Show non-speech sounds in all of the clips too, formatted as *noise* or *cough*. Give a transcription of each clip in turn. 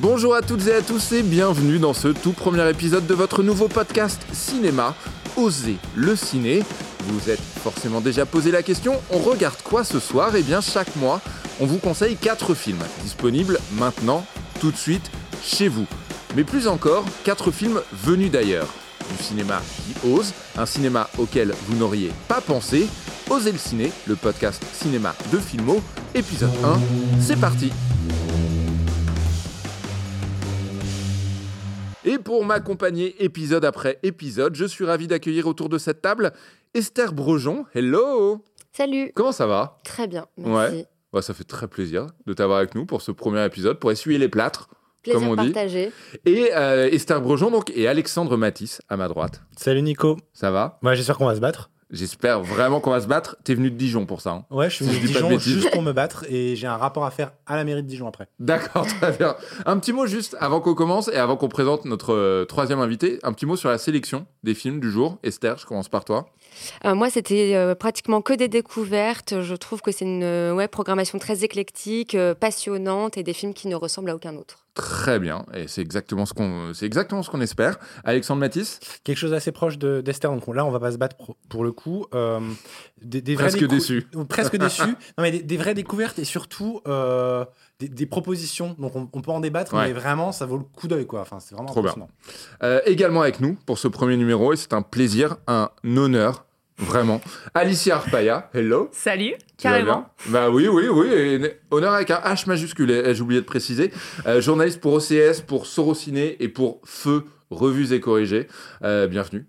Bonjour à toutes et à tous et bienvenue dans ce tout premier épisode de votre nouveau podcast cinéma, Osez le ciné. Vous êtes forcément déjà posé la question, on regarde quoi ce soir? Eh bien chaque mois, on vous conseille 4 films disponibles maintenant, tout de suite, chez vous. Mais plus encore, 4 films venus d'ailleurs. Du cinéma qui ose, un cinéma auquel vous n'auriez pas pensé. Osez le ciné, le podcast cinéma de Filmo, épisode 1, c'est parti Et pour m'accompagner épisode après épisode, je suis ravi d'accueillir autour de cette table Esther Brejon. Hello Salut Comment ça va? Très bien, merci. Ouais. Bah, ça fait très plaisir de t'avoir avec nous pour ce premier épisode, pour essuyer les plâtres, Plaisir comme on dit. partagé. Et euh, Esther Brejon donc, et Alexandre Matisse à ma droite. Salut Nico. Ça va? Moi j'espère qu'on va se battre. J'espère vraiment qu'on va se battre. T'es venu de Dijon pour ça. hein Ouais, je suis venu de Dijon juste pour me battre et j'ai un rapport à faire à la mairie de Dijon après. D'accord, très bien. Un petit mot juste avant qu'on commence et avant qu'on présente notre euh, troisième invité. Un petit mot sur la sélection des films du jour. Esther, je commence par toi. Euh, moi, c'était euh, pratiquement que des découvertes. Je trouve que c'est une euh, ouais, programmation très éclectique, euh, passionnante et des films qui ne ressemblent à aucun autre. Très bien, et c'est exactement ce qu'on, c'est exactement ce qu'on espère. Alexandre Matisse, Quelque chose d'assez proche de- d'Esther, donc là on va pas se battre pour, pour le coup. Euh, des, Presque décou- déçu. Presque *laughs* déçu. Non mais des, des vraies découvertes et surtout euh, des, des propositions. Donc on, on peut en débattre, Ouais. mais vraiment ça vaut le coup d'œil quoi. Enfin c'est vraiment Trop bien. impressionnant. euh, également avec nous pour ce premier numéro, et c'est un plaisir, un honneur, vraiment. Alicia Arpaia, hello. Salut, Tu carrément. Bah oui, oui, oui. et honneur avec un H majuscule, et j'ai oublié de préciser. Euh, journaliste pour OCS, pour Sorociné et pour Feu, Revues et Corrigées. Euh, bienvenue.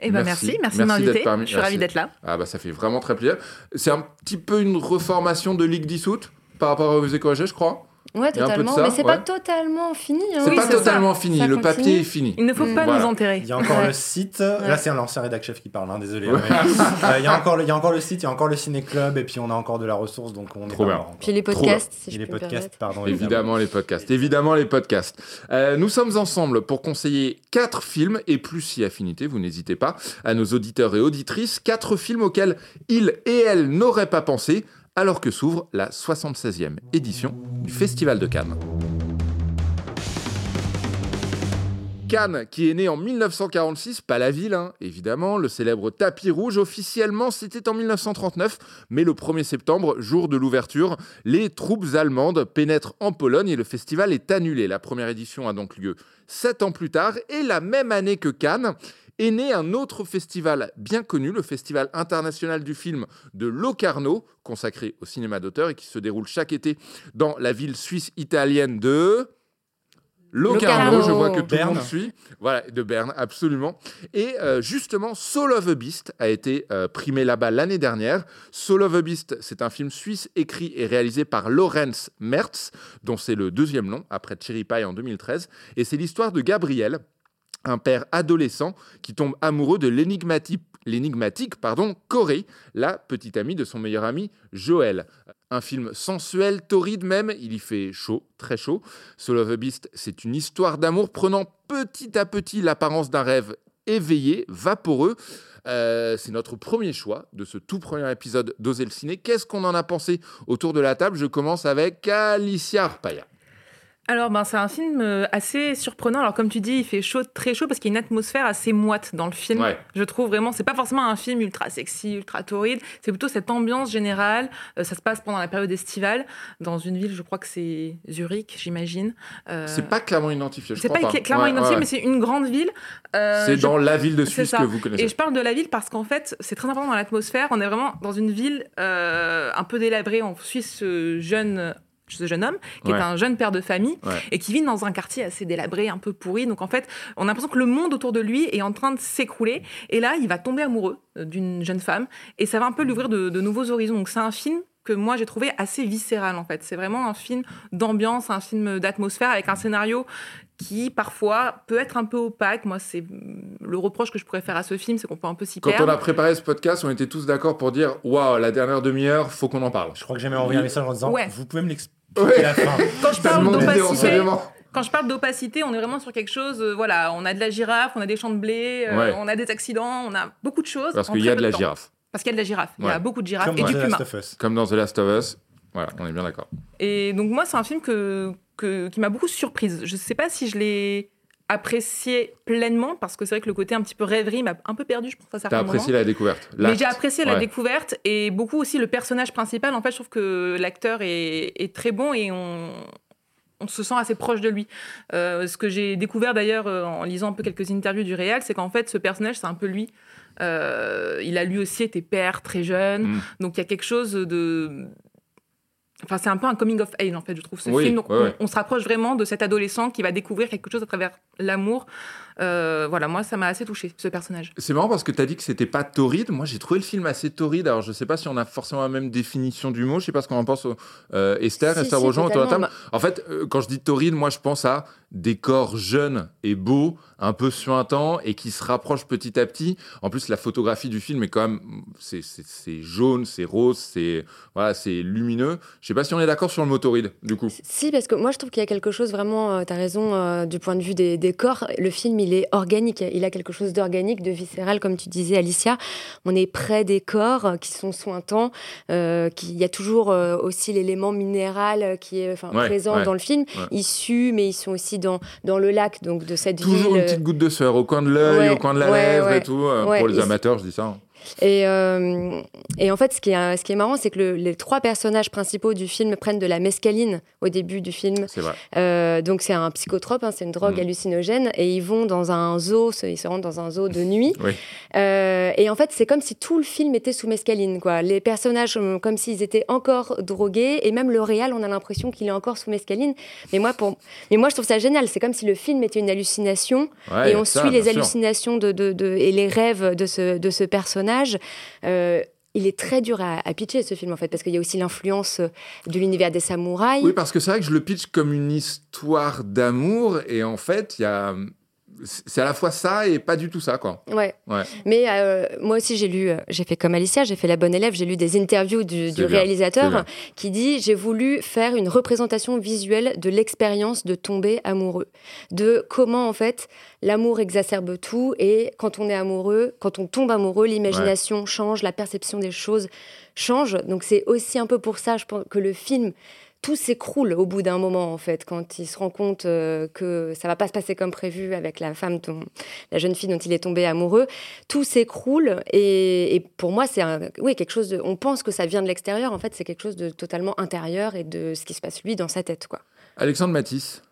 Eh ben Merci. merci, merci, Merci de m'inviter. parmi- Je suis ravie d'être là. Ah bah ça fait vraiment très plaisir. C'est un petit peu une reformation de Ligue dissoute par rapport à Revues et Corrigées, je crois. Ouais, totalement. ça, mais c'est ouais. pas totalement fini. hein. C'est Oui, pas ça. totalement fini, Ça le continue. papier est fini. Il ne faut pas Voilà. nous enterrer. Il y a encore Ouais. le site. Là c'est un l'ancien rédac chef qui parle, hein, désolé. mais, *laughs* euh, il, y a encore le, il y a encore le site, il y a encore le ciné-club et puis on a encore de la ressource donc on est Trop pas bien. Puis les podcasts, si je les peux podcasts, pardon. Évidemment les podcasts, évidemment les podcasts. Euh, nous sommes ensemble pour conseiller quatre films et plus si affinité, vous n'hésitez pas, à nos auditeurs et auditrices, quatre films auxquels ils et elles n'auraient pas pensé, alors que s'ouvre la 76e édition du Festival de Cannes. Cannes, qui est né en 1946, pas la ville, hein, évidemment, le célèbre tapis rouge, officiellement c'était en 1939, mais le 1er septembre, jour de l'ouverture, les troupes allemandes pénètrent en Pologne et le festival est annulé. La première édition a donc lieu sept ans plus tard, et la même année que Cannes, est né un autre festival bien connu, le Festival international du film de Locarno, consacré au cinéma d'auteur et qui se déroule chaque été dans la ville suisse italienne de... Locarno, Locarno. je vois que tout le Berne. monde suit. Voilà, de Berne, absolument. Et euh, justement, Soul of a Beast a été euh, primé là-bas l'année dernière. Soul of a Beast, c'est un film suisse écrit et réalisé par Lorenz Mertz, dont c'est le deuxième nom, après Cherry Pie en 2013. Et c'est l'histoire de Gabriel, un père adolescent qui tombe amoureux de l'énigmatique, pardon, Corée, la petite amie de son meilleur ami Joël. Un film sensuel, torride même, il y fait chaud, très chaud. Soul of a Beast, c'est une histoire d'amour prenant petit à petit l'apparence d'un rêve éveillé, vaporeux. Euh, c'est notre premier choix de ce tout premier épisode d'Oser le ciné. Qu'est-ce qu'on en a pensé autour de la table? Je commence avec Alicia Arpaia. Alors, ben, c'est un film euh, assez surprenant. Alors, comme tu dis, il fait chaud, très chaud, parce qu'il y a une atmosphère assez moite dans le film. Ouais. Je trouve vraiment, c'est pas forcément un film ultra sexy, ultra torride. C'est plutôt cette ambiance générale. Euh, ça se passe pendant la période estivale, dans une ville, je crois que c'est Zurich, j'imagine. Euh, C'est pas clairement identifié, je c'est crois pas pas. clairement Ouais, identifié, ouais. mais c'est une grande ville. Euh, C'est je dans la ville de c'est Suisse que vous connaissez. Et je parle de la ville parce qu'en fait, c'est très important dans l'atmosphère. On est vraiment dans une ville un peu délabrée. On suit ce jeune, ce jeune homme qui Ouais. est un jeune père de famille Ouais. et qui vit dans un quartier assez délabré, un peu pourri. Donc en fait, on a l'impression que le monde autour de lui est en train de s'écrouler. Et là, il va tomber amoureux euh, d'une jeune femme et ça va un peu l'ouvrir de, de nouveaux horizons. Donc c'est un film que moi j'ai trouvé assez viscéral en fait. C'est vraiment un film d'ambiance, un film d'atmosphère avec un scénario qui parfois peut être un peu opaque. Moi, c'est le reproche que je pourrais faire à ce film, c'est qu'on peut un peu s'y Quand perdre. on a préparé ce podcast, on était tous d'accord pour dire Waouh, la dernière demi-heure, faut qu'on en parle. Je crois que j'ai même envoyé un message en disant Ouais. Vous pouvez me l'expliquer Ouais. la fin. *laughs* Quand je parle d'opacité, renseignements. quand je parle d'opacité, on est vraiment sur quelque chose. euh, voilà, on a de la girafe, on a des champs de blé, euh, Ouais. on a des accidents, on a beaucoup de choses. Parce qu'il y a de la temps. girafe. Parce qu'il y a de la girafe. Il y a beaucoup de girafes Comme et dans du The puma. Last of Us. Comme dans The Last of Us. Voilà, on est bien d'accord. Et donc moi, c'est un film que, que- qui m'a beaucoup surprise. Je ne sais pas si je l'ai apprécié pleinement, parce que c'est vrai que le côté un petit peu rêverie m'a un peu perdu, je pense, à certains T'as moments. apprécié la découverte. Mais j'ai apprécié la découverte et beaucoup aussi le personnage principal. En fait, je trouve que l'acteur est, est très bon et on, on se sent assez proche de lui. Euh, ce que j'ai découvert d'ailleurs euh, en lisant un peu quelques interviews du réal, c'est qu'en fait, ce personnage, c'est un peu lui. Euh, il a lui aussi été père très jeune, Mm. donc il y a quelque chose de. Enfin, c'est un peu un coming of age, en fait, je trouve, ce Oui, film. Donc, ouais, on, ouais. on se rapproche vraiment de cet adolescent qui va découvrir quelque chose à travers l'amour. Euh, voilà, moi, ça m'a assez touché, ce personnage. C'est marrant parce que tu as dit que c'était pas torride. Moi, j'ai trouvé le film assez torride. Alors, je sais pas si on a forcément la même définition du mot. Je sais pas ce qu'on en pense. euh, Esther, Si, Esther si, Rojan autour de la totalement. table. En fait, euh, quand je dis torride, moi, je pense à des corps jeunes et beaux, un peu suintants et qui se rapprochent petit à petit. En plus, la photographie du film est quand même, c'est- jaune, c'est rose, c'est voilà, c'est lumineux. Je sais pas si on est d'accord sur le mot torride, du coup. Si, parce que moi je trouve qu'il y a quelque chose vraiment, tu as raison, euh, du point de vue des, des corps, le film il est organique, il a quelque chose d'organique, de viscéral, comme tu disais Alicia. On est près des corps qui sont sointants, euh, qui- il y a toujours euh, aussi l'élément minéral euh, qui est enfin, Ouais, présent ouais, dans le film. ouais. Ils suent, mais ils sont aussi dans, dans le lac donc de cette Toujours ville. une petite goutte de sueur au coin de l'œil, au coin de la lèvre et tout. pour les amateurs, je dis ça. Et, euh, et en fait, ce qui est, ce qui est marrant, c'est que le- les trois personnages principaux du film prennent de la mescaline au début du film. C'est vrai. Euh, donc c'est un psychotrope, hein, c'est une drogue Mm. hallucinogène, et ils vont dans un zoo, ils se rendent dans un zoo de nuit. Oui. Euh, et en fait, c'est comme si tout le film était sous mescaline, quoi. Les personnages, comme s'ils étaient encore drogués, et même le réal, on a l'impression qu'il est encore sous mescaline. Mais moi, pour, mais moi, je trouve ça génial. C'est comme si le film était une hallucination, Ouais, et on ça, suit les hallucinations de, de- de- et les rêves de ce, de ce personnage. Euh, il est très dur à, à pitcher ce film en fait parce qu'il y a aussi l'influence euh, de l'univers des samouraïs. Oui, parce que c'est vrai que je le pitch comme une histoire d'amour et en fait, il y a c'est à la fois ça et pas du tout ça quoi. Ouais. Ouais. Mais euh, moi aussi, j'ai lu, euh, j'ai fait comme Alicia, j'ai fait la bonne élève, j'ai lu des interviews du, réalisateur qui dit J'ai voulu faire une représentation visuelle de l'expérience de tomber amoureux. De comment, en fait, l'amour exacerbe tout et quand on est amoureux, quand on tombe amoureux, l'imagination change, la perception des choses change. Donc, c'est aussi un peu pour ça, je pense, que le film. Tout s'écroule au bout d'un moment, en fait, quand il se rend compte euh, que ça va pas se passer comme prévu avec la femme, dont, la jeune fille dont il est tombé amoureux. Tout s'écroule et, pour moi c'est oui quelque chose de, on pense que ça vient de l'extérieur. En fait c'est quelque chose de totalement intérieur et de ce qui se passe lui dans sa tête quoi. Alexandre Matisse,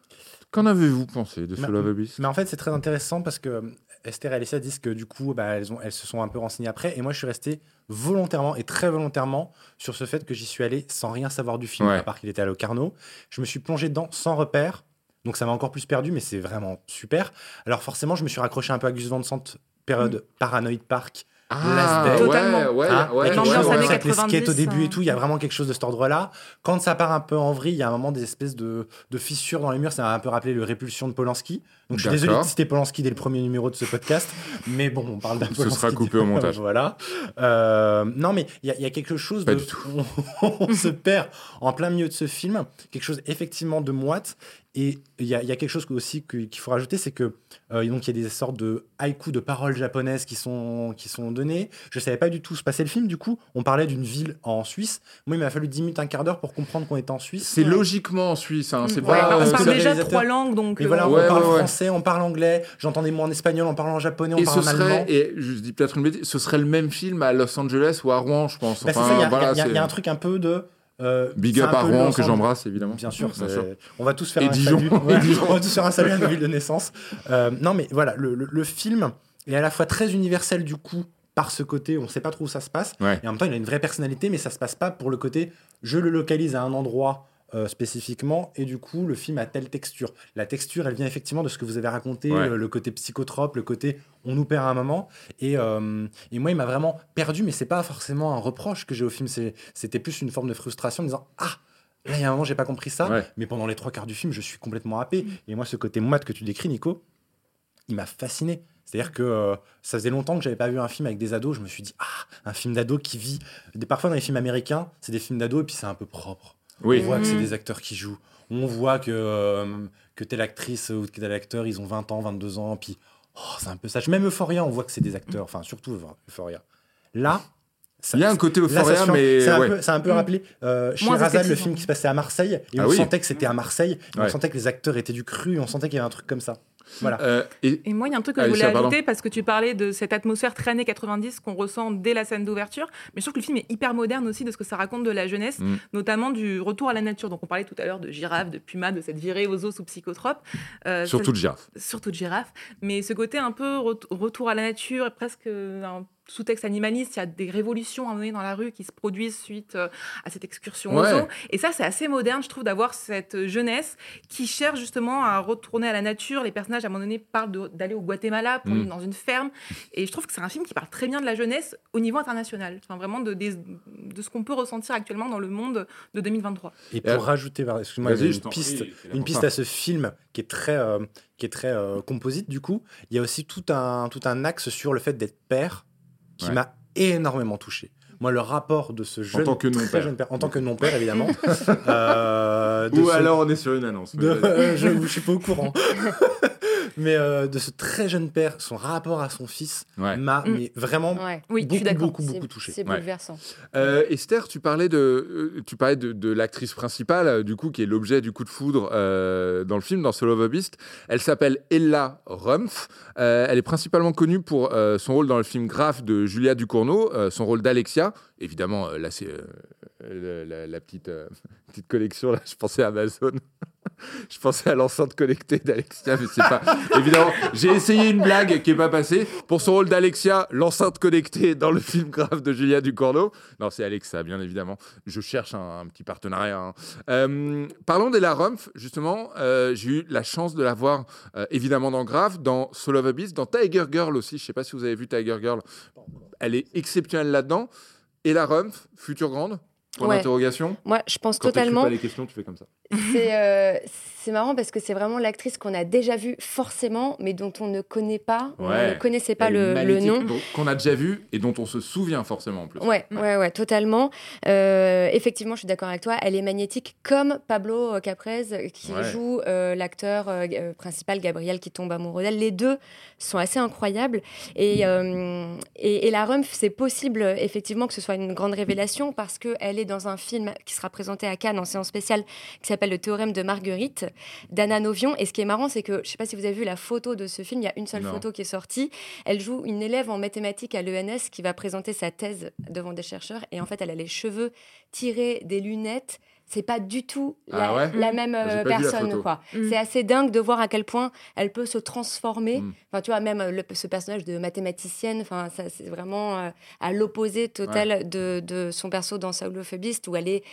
qu'en avez-vous pensé de ce Love Abyss Mais en fait, c'est très intéressant parce que euh, Esther et Alicia disent que du coup, bah, elles, ont, elles se sont un peu renseignées après. Et moi, je suis resté volontairement et très volontairement sur ce fait que j'y suis allé sans rien savoir du film, Ouais. à part qu'il était à Locarno. Je me suis plongé dedans sans repère. Donc ça m'a encore plus perdu, mais c'est vraiment super. Alors forcément, je me suis raccroché un peu à Gus Van Sant, période Paranoid Park. Ah. Totalement. ouais, ouais, Hein, ouais, ouais, ouais, avec les skates au 90, début et hein. tout, il y a vraiment quelque chose de cet ordre-là. Quand ça part un peu en vrille, il y a un moment des espèces de, de fissures dans les murs, ça m'a un peu rappelé le Répulsion de Polanski. Donc je suis désolé de citer Polanski dès le premier numéro de ce podcast, mais bon, on parle d'un *laughs* Ce Polanski. sera coupé au *laughs* montage. voilà. Euh, non, mais il y, a- il y a quelque chose Pas de... du tout. *laughs* On, on se perd en plein milieu de ce film, quelque chose effectivement de moite. Et il y, a- il y a quelque chose aussi qu'il faut rajouter, c'est que euh, donc il y a des sortes de haïkus de paroles japonaises qui sont, qui sont données. Je savais pas du tout se passer le film, du coup. On parlait d'une ville en Suisse. Moi, il m'a fallu 10 minutes, un quart d'heure pour comprendre qu'on était en Suisse. C'est logiquement en Suisse, hein, c'est Ouais, pas, pas. euh, on c'est parle le déjà trois langues, donc. Et euh, voilà, on parle ouais, ouais. français, on parle anglais, j'entends des mots en espagnol, on parle en japonais, on Et parle ce en allemand. serait, et je dis peut-être une bêtise, ce serait le même film à Los Angeles ou à Rouen, je pense. Bah, Enfin, il y a- voilà, y, y un truc un peu de. Euh, Big up à Rouen que j'embrasse évidemment. Bien sûr, Bien sûr. on va tous faire Et un Dijon. salut. Ouais, Dijon. on va tous faire un salut à nos *laughs* villes de naissance. Euh, non, mais voilà, le, le- le film est à la fois très universel du coup par ce côté, on sait pas trop où ça se passe, Ouais. et en même temps il a une vraie personnalité, mais ça se passe pas pour le côté je le localise à un endroit. Euh, spécifiquement et du coup le film a telle texture la texture elle vient effectivement de ce que vous avez raconté Ouais. le, le côté psychotrope le côté on nous perd à un moment et, euh, et moi il m'a vraiment perdu mais c'est pas forcément un reproche que j'ai au film c'était plus une forme de frustration en disant ah Là, il y a un moment, j'ai pas compris ça, Ouais. mais pendant les trois quarts du film, je suis complètement happé. Et moi, ce côté moite que tu décris, Nico, il m'a fasciné. C'est-à-dire que euh, ça faisait longtemps que j'avais pas vu un film avec des ados. Je me suis dit, ah, un film d'ado qui vit. Des, parfois, dans les films américains, c'est des films d'ados et puis c'est un peu propre. Oui. On voit que c'est Mhm. des acteurs qui jouent. On voit que, euh, que telle actrice ou tel acteur, ils ont 20 ans, 22 ans. Puis, oh, c'est un peu ça. Même Euphoria, on voit que c'est des acteurs. Enfin, surtout Euphoria. Là, Ça- Il y a un côté ça euphoria, mais c'est un, ouais. un peu Mm. rappelé euh, chez Razan, le film qui se passait à Marseille, et Ah on oui. sentait que c'était à Marseille, et Ouais. on sentait que les acteurs étaient du cru, on sentait qu'il y avait un truc comme ça. Voilà. Euh, et Et moi, il y a un truc que je voulais ajouter parce que tu parlais de cette atmosphère très années 90 qu'on ressent dès la scène d'ouverture. Mais je trouve que le film est hyper moderne aussi de ce que ça raconte de la jeunesse, Mm. notamment du retour à la nature. Donc, on parlait tout à l'heure de girafe, de puma, de cette virée aux os sous psychotrope. Euh, surtout ça- de girafe. surtout de girafe. Mais ce côté un peu ret- retour à la nature, presque un sous-texte animaliste, il y a des révolutions à mener dans la rue qui se produisent suite euh, à cette excursion Ouais. aux zoos. Et ça, c'est assez moderne, je trouve, d'avoir cette jeunesse qui cherche justement à retourner à la nature. Les personnages, à un moment donné, parlent d'aller au Guatemala pour Mm. vivre dans une ferme. Et je trouve que c'est un film qui parle très bien de la jeunesse au niveau international. Enfin, vraiment de, ce qu'on peut ressentir actuellement dans le monde de 2023. Et Euh, pour rajouter, excuse-moi, une piste, une à ce film qui est très, euh, qui est très euh, composite du coup. Il y a aussi tout un, tout un axe sur le fait d'être père qui Ouais. mà énormément touché. Moi, le rapport de ce jeune, tant que jeune père, en tant que non-père évidemment. *laughs* euh, Ou ce- alors on est sur une annonce. de- euh, je, je suis pas au courant. *laughs* mais euh, de ce très jeune père, son rapport à son fils Ouais. m'a Mm. mais vraiment Ouais. Oui, je beaucoup, beaucoup, beaucoup touché. C'est Ouais. bouleversant. Euh, Esther, tu parlais de, euh, tu parlais de, de l'actrice principale, du coup, qui est l'objet du coup de foudre euh, dans le film, dans Soul of a Beast. Elle s'appelle Ella Rumpf. Euh, elle est principalement connue pour euh, son rôle dans le film Graph de Julia Ducournau, euh, son rôle d'Alexia. Évidemment, euh, là, c'est euh, la, la petite, euh, *laughs* petite collection. Là, je pensais à Amazon. *laughs* je pensais à l'enceinte connectée d'Alexia, mais c'est pas. *laughs* Évidemment, j'ai essayé une blague qui est pas passée. Pour son rôle d'Alexia, l'enceinte connectée dans le film Graph de Julia Ducournau. Non, c'est Alexa, bien évidemment. Je cherche un, un petit partenariat. hein. Euh, parlons d'Ella Rumpf, justement. Euh, J'ai eu la chance de la voir, euh, évidemment, dans Grave, dans Soul of a Beast, dans Tiger Girl aussi. Je sais pas si vous avez vu Tiger Girl. Elle est exceptionnelle là-dedans. Ella Rumpf, future grande? Point Ouais. d'interrogation Moi, je pense Quand totalement. pas les questions, tu fais comme ça. C'est *laughs* euh, marrant parce que c'est vraiment l'actrice qu'on a déjà vue forcément, mais dont on ne connaît pas, on ne connaissait pas le, le nom. Qu'on a déjà vu et dont on se souvient forcément en plus. Ouais, ouais, ouais, totalement. Euh, effectivement, je suis d'accord avec toi. Elle est magnétique comme Pablo Caprez qui Ouais. joue euh, l'acteur euh, principal Gabriel qui tombe amoureux d'elle. Les deux sont assez incroyables. Et, et, et la Rumpf, c'est possible effectivement que ce soit une grande révélation parce qu'elle est dans un film qui sera présenté à Cannes en séance spéciale qui s'appelle Le théorème de Marguerite d'Anna Novion. Et ce qui est marrant, c'est que je sais pas si vous avez vu la photo de ce film. Il y a une seule Non. photo qui est sortie. Elle joue une élève en mathématiques à l'ENS qui va présenter sa thèse devant des chercheurs. Et en fait, elle a les cheveux tirés, des lunettes. C'est pas du tout la, Ah ouais la même euh, la personne, quoi. Mm. C'est assez dingue de voir à quel point elle peut se transformer. Mm. Enfin, tu vois, même euh, le- ce personnage de mathématicienne, enfin, ça, c'est vraiment euh, à l'opposé total de, de son perso dans Saul of a Beast, où elle est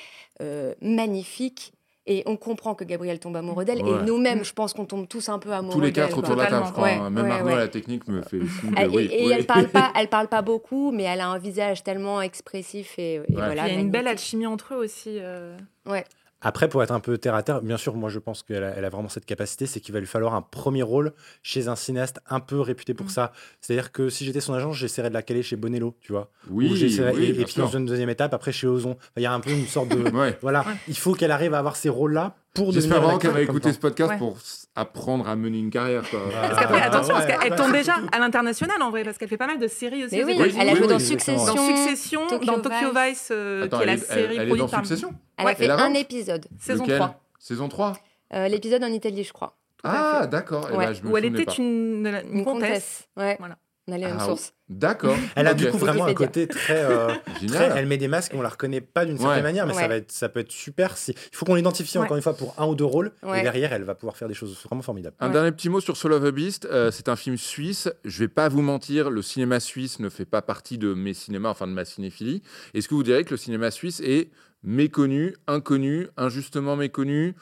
euh, magnifique. Et on comprend que Gabriel tombe amoureux d'elle. Ouais. Et nous-mêmes, je pense qu'on tombe tous un peu amoureux Tous les d'elle, quatre autour de la table, je crois. Hein. Même Ouais, Arnaud, la technique, me fait Elle- que oui. et oui. elle parle pas, *laughs* elle parle pas beaucoup, mais elle a un visage tellement expressif et, et voilà. il y a une belle alchimie entre eux aussi. euh. Ouais. Après, pour être un peu terre à terre, bien sûr, moi je pense qu'elle a, elle a vraiment cette capacité, c'est qu'il va lui falloir un premier rôle chez un cinéaste un peu réputé pour Mm. ça. C'est-à-dire que si j'étais son agent, j'essaierais de la caler chez Bonello, tu vois. Oui, oui, et, et puis dans une deuxième étape, après chez Ozon. Enfin, Il y a un peu une sorte de. *laughs* *laughs* Ouais. Voilà, Ouais. il faut qu'elle arrive à avoir ces rôles-là pour. J'espère vraiment qu'elle va écouter ce podcast Ouais. pour apprendre à mener une carrière. Quoi. Parce qu'après, Ah, attention, ouais, parce qu'elle ouais, tombe déjà à l'international en vrai, parce qu'elle fait pas mal de séries aussi. Mais oui, États-Unis. elle a Oui, joué oui, dans. Succession. Dans Succession, Tokyo dans Tokyo Vice. Vice, euh, Attends, qui est la elle, série elle- elle est produite dans par Succession Elle Ouais. a fait un épisode. saison Lequel 3. Saison 3 Euh, L'épisode en Italie, je crois. Ah, d'accord. Eh Ouais. ben, je me Où elle était pas. une, une, Une comtesse. comtesse. Ouais. Voilà. On a les mêmes Ah, sources. D'accord. *laughs* Elle a du coup vraiment un côté très, euh, *laughs* très- Génial. Elle met des masques, on la reconnaît pas d'une certaine Ouais. manière, mais ça, va être, ça peut être super. Si... Il faut qu'on l'identifie Ouais. encore une fois pour un ou deux rôles, Ouais. et derrière, elle va pouvoir faire des choses vraiment formidables. Un Ouais. dernier petit mot sur Soul of a Beast. Euh, c'est un film suisse. Je vais pas vous mentir, le cinéma suisse ne fait pas partie de mes cinémas, enfin de ma cinéphilie. Est-ce que vous direz que le cinéma suisse est méconnu, inconnu, injustement méconnu,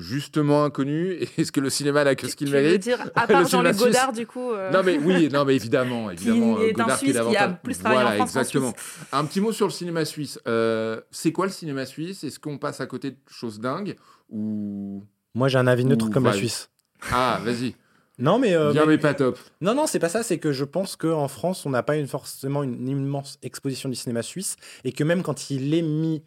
justement inconnu Et *laughs* Est-ce que le cinéma n'a que ce qu'il Tu veux mérite dire, à *laughs* Le part cinéma Jean-Luc. Godard, du coup. euh, Non mais oui, non mais évidemment, évidemment, est un Godard Suisse qui a davantage- plus travaillé en Voilà, France exactement. Suisse. Un petit mot sur le cinéma suisse. Euh, c'est quoi le cinéma suisse? Est-ce qu'on passe à côté de choses dingues ou Moi, j'ai un avis neutre Ou comme la. Suisse. Ah, vas-y. *laughs* Non, mais, euh, Bien mais- mais pas top. non, non, c'est pas ça. C'est que je pense qu'en France, on n'a pas une, forcément une immense exposition du cinéma suisse, et que même quand il est mis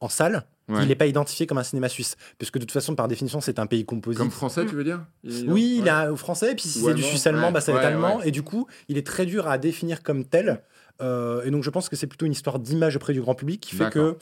en salle, Ouais. il n'est pas identifié comme un cinéma suisse, parce que de toute façon, par définition, c'est un pays composite. Comme français, tu veux dire? Il- Oui, il Ouais. est au français, et puis si c'est du suisse allemand, Ouais, bah, ça va être allemand, et du coup, il est très dur à définir comme tel. Euh, et donc, je pense que c'est plutôt une histoire d'image auprès du grand public qui fait que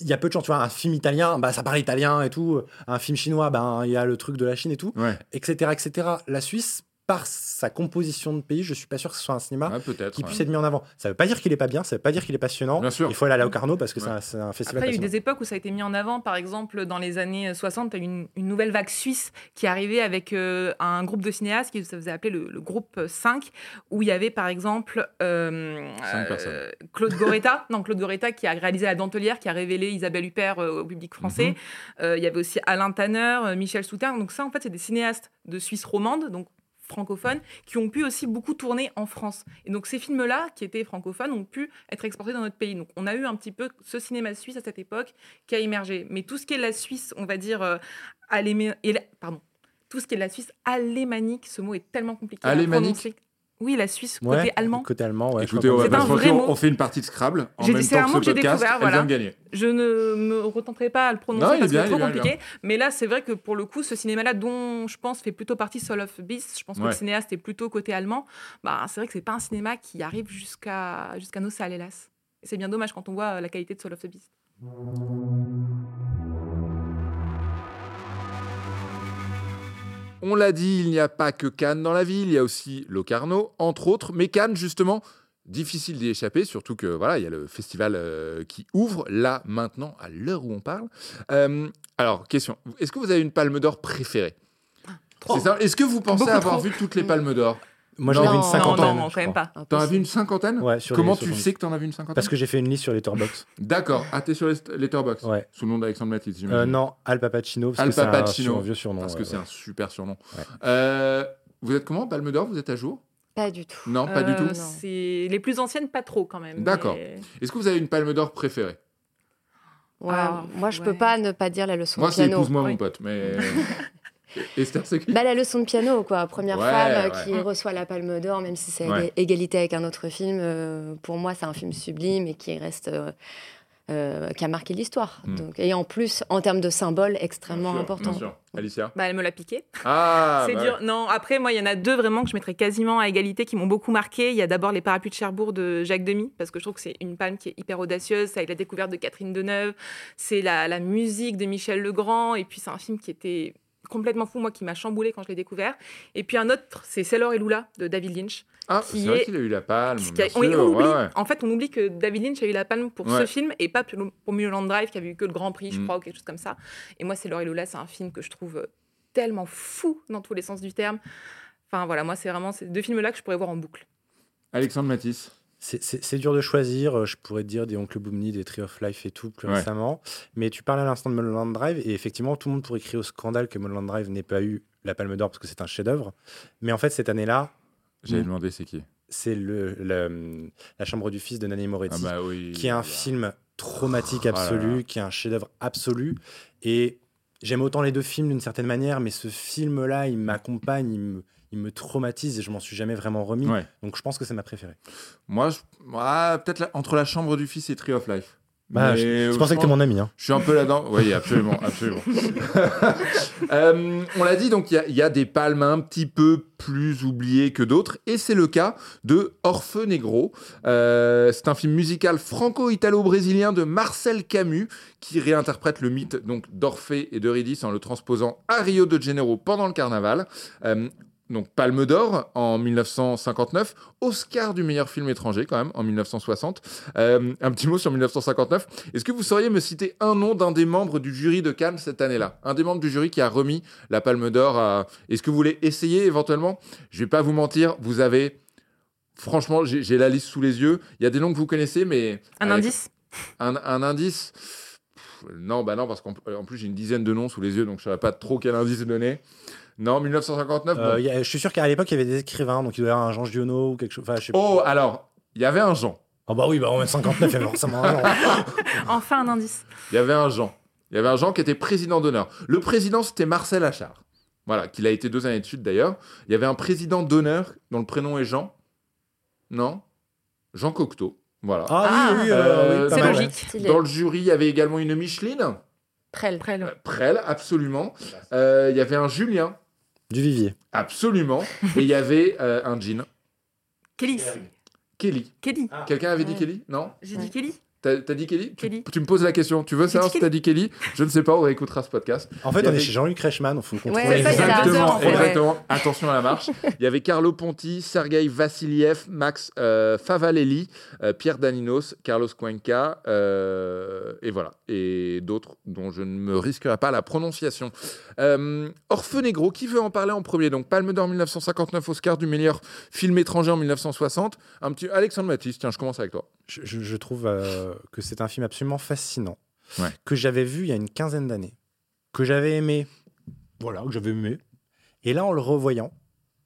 il y a peu de chance. Tu vois, un film italien, bah, ça parle italien et tout. Un film chinois, ben, il y a le truc de la Chine et tout, etc., etc. La Suisse, par sa composition de pays, je suis pas sûr que ce soit un cinéma ouais, qui ouais. puisse être mis en avant. Ça veut pas dire qu'il est pas bien, ça veut pas dire qu'il est passionnant. Bien sûr. Il faut aller à la Locarno parce que c'est Ouais. un- c'est un, festival Après, il y a eu des époques où ça a été mis en avant. Par exemple, dans les années 60, il y a eu une, une nouvelle vague suisse qui est arrivée avec euh, un groupe de cinéastes qui se faisait appeler le, le groupe 5, où il y avait par exemple euh, personnes. Claude Goretta, *laughs* non, Claude Goretta qui a réalisé La Dentelière, qui a révélé Isabelle Huppert euh, au public français. Mhm. Euh, il y avait aussi Alain Tanner, euh, Michel Souterre. Donc ça, en fait, c'est des cinéastes de Suisse romande, donc francophones, qui ont pu aussi beaucoup tourner en France. Et donc ces films-là, qui étaient francophones, ont pu être exportés dans notre pays. Donc on a eu un petit peu ce cinéma suisse à cette époque qui a émergé. Mais tout ce qui est la Suisse, on va dire, euh, la- pardon, tout ce qui est la Suisse alémanique, ce mot est tellement compliqué. à Alémanique. Oui, la Suisse, Ouais, côté allemand. Côté allemand, ouais. Écoutez, un vrai mentir, mot. on fait une partie de Scrabble en J'ai- même c'est temps un que mot ce que j'ai podcast. découvert, Elle voilà. vient de gagner. Je ne me retenterai pas à le prononcer Non, il est parce bien, que il c'est est trop bien, compliqué. Mais là, c'est vrai que pour le coup, ce cinéma-là, dont je pense fait plutôt partie Soul of Beast, je pense que Ouais. le cinéaste est plutôt côté allemand. Bah, c'est vrai que c'est pas un cinéma qui arrive jusqu'à jusqu'à nos salles, hélas. Et c'est bien dommage quand on voit euh, la qualité de Soul of the Beast. On l'a dit, il n'y a pas que Cannes dans la vie, il y a aussi Locarno, entre autres. Mais Cannes, justement, difficile d'y échapper, surtout que voilà, il y a le festival euh, qui ouvre là maintenant, à l'heure où on parle. Euh, alors, question est-ce que vous avez une Palme d'Or préférée? Trop. C'est ça? Est-ce que vous pensez avoir trop. vu toutes les Palmes d'Or? Moi, j'en ai vu une cinquantaine. non, non, quand même pas. T'en as vu une cinquantaine Ouais, sur Comment les tu 70. sais que t'en as vu une cinquantaine Parce que j'ai fait une liste sur Letterboxd. D'accord. Ah, t'es sur les Letterboxd Ouais. Sous le nom d'Alexandre Matisse, j'imagine. Euh, non, Al Papacino, parce Al que c'est un Papacino. sur- vieux surnom. Parce ouais, que c'est ouais. un super surnom. Ouais. Euh, vous êtes comment, Palme d'Or Vous êtes à jour? Pas du tout. Non, pas du Euh, tout. C'est les plus anciennes, pas trop quand même. D'accord. mais- Est-ce que vous avez une Palme d'Or préférée? Ouais, Ah, moi, je ouais. peux pas ne pas dire la leçon Moi, de c'est piano. épouse-moi, Oui. mon pote. Mais. *laughs* Esther, qui Bah, la leçon de piano, quoi. Première Ouais, femme euh, ouais. qui reçoit la Palme d'Or, même si c'est Ouais. égalité avec un autre film. euh, pour moi, c'est un film sublime et qui reste. euh, euh, qui a marqué l'histoire. Hmm. Donc, et en plus, en termes de symbole, extrêmement Bien sûr, important. Bien sûr. Alicia Bah, elle me l'a piqué. Ah *laughs* c'est bah dur. Non, après, moi, il y en a deux vraiment que je mettrais quasiment à égalité, qui m'ont beaucoup marqué. Il y a d'abord Les Parapluies de Cherbourg de Jacques Demy, parce que je trouve que c'est une palme qui est hyper audacieuse. C'est avec la découverte de Catherine Deneuve, c'est la, la musique de Michel Legrand, et puis c'est un film qui était complètement fou, moi, qui m'a chamboulé quand je l'ai découvert. Et puis un autre, c'est Sailor et Lula de David Lynch. Ah, qui c'est vrai est- qu'il a eu la palme. bien sûr, on oublie. ouais, ouais. En fait, on oublie que David Lynch a eu la palme pour Ouais. ce film et pas pour pour Mulholland Drive qui a eu que le Grand Prix, je Mm. crois, ou quelque chose comme ça. Et moi, c'est Laure et Lula, c'est un film que je trouve euh, tellement fou dans tous les sens du terme. Enfin voilà, moi, c'est vraiment ces deux films-là que je pourrais voir en boucle. Alexandre Matisse. C'est- dur de choisir. euh, Je pourrais te dire des Oncle Boomni, des Tree of Life et tout plus Ouais. récemment. Mais tu parles à l'instant de Mulholland Drive et effectivement, tout le monde pourrait crier au scandale que Mulholland Drive n'ait pas eu la Palme d'Or parce que c'est un chef-d'œuvre. Mais en fait, cette année-là, J'avais demandé c'est qui c'est le, le- La Chambre du Fils de Nanni Ah Moretti, bah oui. qui est un film traumatique Oh absolu, qui est un chef-d'œuvre absolu. Et j'aime autant les deux films d'une certaine manière, mais ce film-là, il m'accompagne, il me, il me traumatise et je m'en suis jamais vraiment remis. Ouais. Donc je pense que c'est ma préférée. Moi, je... ah, peut-être entre la chambre du fils et Tree of Life. Bah, je, je pensais que t'es mon ami. Hein. Je suis un peu là-dedans. *laughs* Oui, absolument, absolument. *laughs* Euh, on l'a dit, donc il y a- il y, a des palmes un petit peu plus oubliées que d'autres, et c'est le cas de Orfeu Negro. Euh, c'est un film musical franco-italo-brésilien de Marcel Camus qui réinterprète le mythe donc d'Orphée et d'Eurydice en le transposant à Rio de Janeiro pendant le carnaval. Euh, donc Palme d'Or en 1959, Oscar du meilleur film étranger quand même en 1960. Euh, un petit mot sur 1959. Est-ce que vous sauriez me citer un nom d'un des membres du jury de Cannes cette année-là? Un des membres du jury qui a remis la Palme d'Or à... Est-ce que vous voulez essayer éventuellement? Je vais pas vous mentir, vous avez... Franchement, j'ai la liste sous les yeux. Il y a des noms que vous connaissez, mais... Un avec- indice? Un, un indice? Pff, Non, bah non, parce qu'en en plus j'ai une dizaine de noms sous les yeux, donc je ne savais pas trop quel indice donner. Non, 1959. Euh, a- je suis sûr qu'à l'époque, il y avait des écrivains, donc il doit y avoir un Jean Giono ou quelque chose. Enfin, je sais pas. Oh, alors, il y avait un Jean. Ah bah oui, bah en 59, il y avait forcément un Jean. *laughs* Enfin, un indice. Il y avait un Jean. Il y avait un Jean qui était président d'honneur. Le président, c'était Marcel Achard. Voilà, qu'il a été deux années de suite d'ailleurs. Il y avait un président d'honneur dont le prénom est Jean. Non? Jean Cocteau. Voilà. Ah, Ah, oui, oui, euh, euh, oui, c'est logique. ouais. Dans le jury, il y avait également une Micheline. Prel. Après, le- Prel, absolument. Euh, il y avait un Julien. Du Vivier. Absolument. Et il y avait euh, un jean. Kélis. Kelly. Kelly. Quelqu'un avait dit Ouais. Kelly? Non? J'ai dit Kelly. T'as t'as dit Kelly, Tu- Kelly. Tu, me poses la question. Tu veux savoir si t'as dit Kelly? Je ne sais pas, on réécoutera ce podcast. En fait, on est chez Jean-Luc Reichmann, il faut qu'on Ouais, trouve c'est ça, il y a la exactement, exactement. Attention à la marche. Il y avait Carlo Ponti, Sergei Vassiliev, Max euh, Favalelli, euh, Pierre Daninos, Carlos Cuenca, euh, et voilà. Et d'autres dont je ne me risquerai pas la prononciation. Euh, Orfeu Negro, qui veut en parler en premier? Donc, Palme d'Or 1959, Oscar du meilleur film étranger en 1960. Un petit Alexandre Matisse, tiens, je commence avec toi. Je, je- je trouve euh, que c'est un film absolument fascinant, Ouais. que j'avais vu il y a une quinzaine d'années, que j'avais aimé, voilà, que j'avais aimé. Et là, en le revoyant,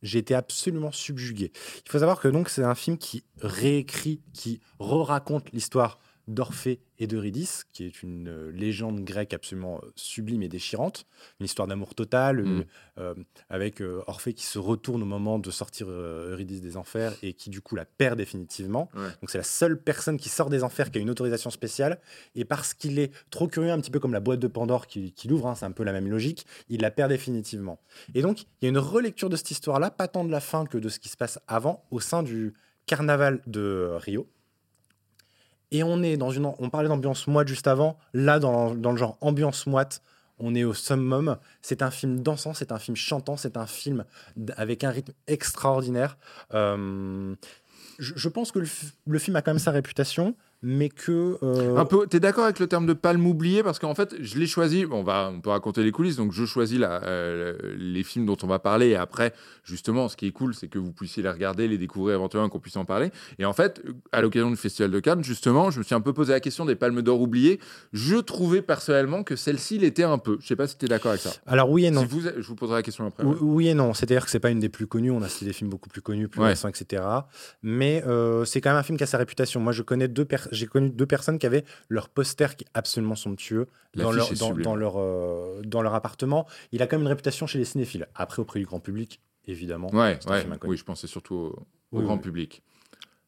j'ai été absolument subjugué. Il faut savoir que donc c'est un film qui réécrit, qui re-raconte l'histoire d'Orphée et d'Eurydice, qui est une euh, légende grecque absolument euh, sublime et déchirante, une histoire d'amour total, Mm. euh, avec euh, Orphée qui se retourne au moment de sortir Eurydice des enfers et qui du coup la perd définitivement. Ouais. Donc c'est la seule personne qui sort des enfers qui a une autorisation spéciale, et parce qu'il est trop curieux, un petit peu comme la boîte de Pandore qui, qui l'ouvre, hein, c'est un peu la même logique, il la perd définitivement. Et donc il y a une relecture de cette histoire-là, pas tant de la fin que de ce qui se passe avant, au sein du carnaval de Rio. Et on est dans une. On parlait d'ambiance moite juste avant. Là, dans, dans le genre ambiance moite, on est au summum. C'est un film dansant, c'est un film chantant, c'est un film avec un rythme extraordinaire. Euh, je, pense que le, le film a quand même sa réputation, mais que. euh, Un peu, t'es d'accord avec le terme de palme oubliée? Parce qu'en fait, je l'ai choisi. On va, on peut raconter les coulisses. Donc, je choisis la, euh, les films dont on va parler. Et après, justement, ce qui est cool, c'est que vous puissiez les regarder, les découvrir éventuellement, qu'on puisse en parler. Et en fait, à l'occasion du Festival de Cannes, justement, je me suis un peu posé la question des palmes d'or oubliées. Je trouvais personnellement que celle-ci l'était un peu. Je sais pas si t'es d'accord avec ça. Alors, oui et non. Si vous, je vous poserai la question après. Oui, et non. C'est-à-dire que c'est pas une des plus connues. On a cité des films beaucoup plus connus, plus Ouais. récents, etc. Mais euh, c'est quand même un film qui a sa réputation. Moi, je connais deux per- j'ai connu deux personnes qui avaient leur poster qui est absolument somptueux dans leur, est dans, sublime. dans leur, euh, dans leur appartement. Il a quand même une réputation chez les cinéphiles. Après, auprès du grand public, évidemment. Ouais, ouais. Oui, je pensais surtout au, au Oui, grand oui. public.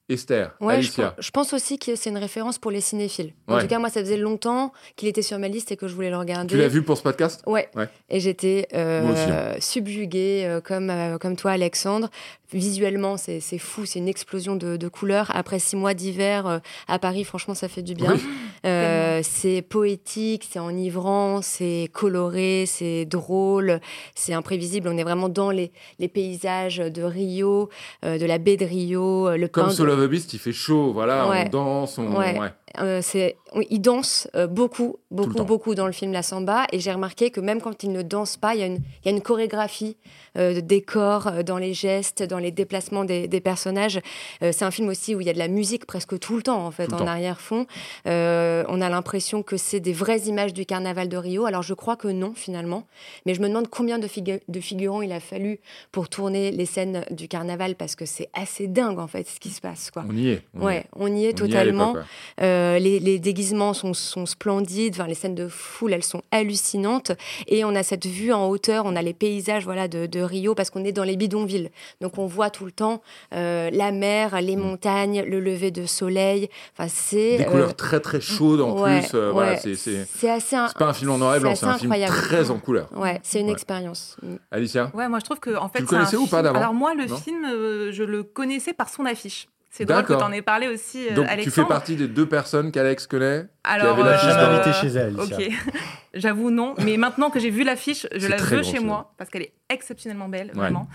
Esther, Ouais, je, Alicia. pense- je pense aussi que c'est une référence pour les cinéphiles. En Ouais. tout cas, moi, ça faisait longtemps qu'il était sur ma liste et que je voulais le regarder. Tu l'as vu pour ce podcast? Ouais. Ouais. Et j'étais euh, hein. subjuguée, euh, comme, euh, comme toi, Alexandre. Visuellement, c'est fou, c'est une explosion de, de couleurs. Après six mois d'hiver euh, à Paris, franchement, ça fait du bien. Oui. Euh, c'est poétique, c'est enivrant, c'est coloré, c'est drôle, c'est imprévisible. On est vraiment dans les, les paysages de Rio, euh, de la baie de Rio, le Comme pain de- Beast, il fait chaud, voilà, Ouais. on danse, on... Ouais. ouais. Euh, c'est, on- il danse euh, beaucoup, beaucoup, beaucoup dans le film La Samba. Et j'ai remarqué que même quand il ne danse pas, il y y a une chorégraphie euh, de décor euh, dans les gestes, dans les déplacements des, des personnages. Euh, c'est un film aussi où il y a de la musique presque tout le temps, en fait, Tout en arrière-fond. On a l'impression que c'est des vraies images du carnaval de Rio. Alors je crois que non, finalement. Mais je me demande combien de, figu- de figurants il a fallu pour tourner les scènes du carnaval parce que c'est assez dingue, en fait, ce qui se passe. Quoi. On y est. on Ouais, est. on y est On y est à totalement. Euh, les, les déguisements sont, sont splendides, enfin, les scènes de foule, elles sont hallucinantes. Et on a cette vue en hauteur, on a les paysages voilà, de, de Rio, parce qu'on est dans les bidonvilles. Donc on voit tout le temps euh, la mer, les montagnes, le lever de soleil. Enfin, c'est. Des euh, couleurs très très chaudes en ouais, plus. euh, voilà, ouais. c'est assez... un- c'est pas un film en noir et blanc, c'est un film incroyable. très en couleur. Ouais, c'est une Ouais. expérience. Alicia Ouais, moi je trouve que en fait, le c'est un connaissais ou pas d'avant Alors moi, le Non film, euh, je le connaissais par son affiche. C'est drôle que D'accord. tu en aies parlé aussi, euh, Donc tu Alexandre. fais partie des deux personnes qu'Alex connaît Alors, avait On l'a l'affiche invité chez elle. Ok, *laughs* j'avoue non, mais maintenant que j'ai vu l'affiche, je la veux chez film. moi parce qu'elle est exceptionnellement belle, Ouais. vraiment.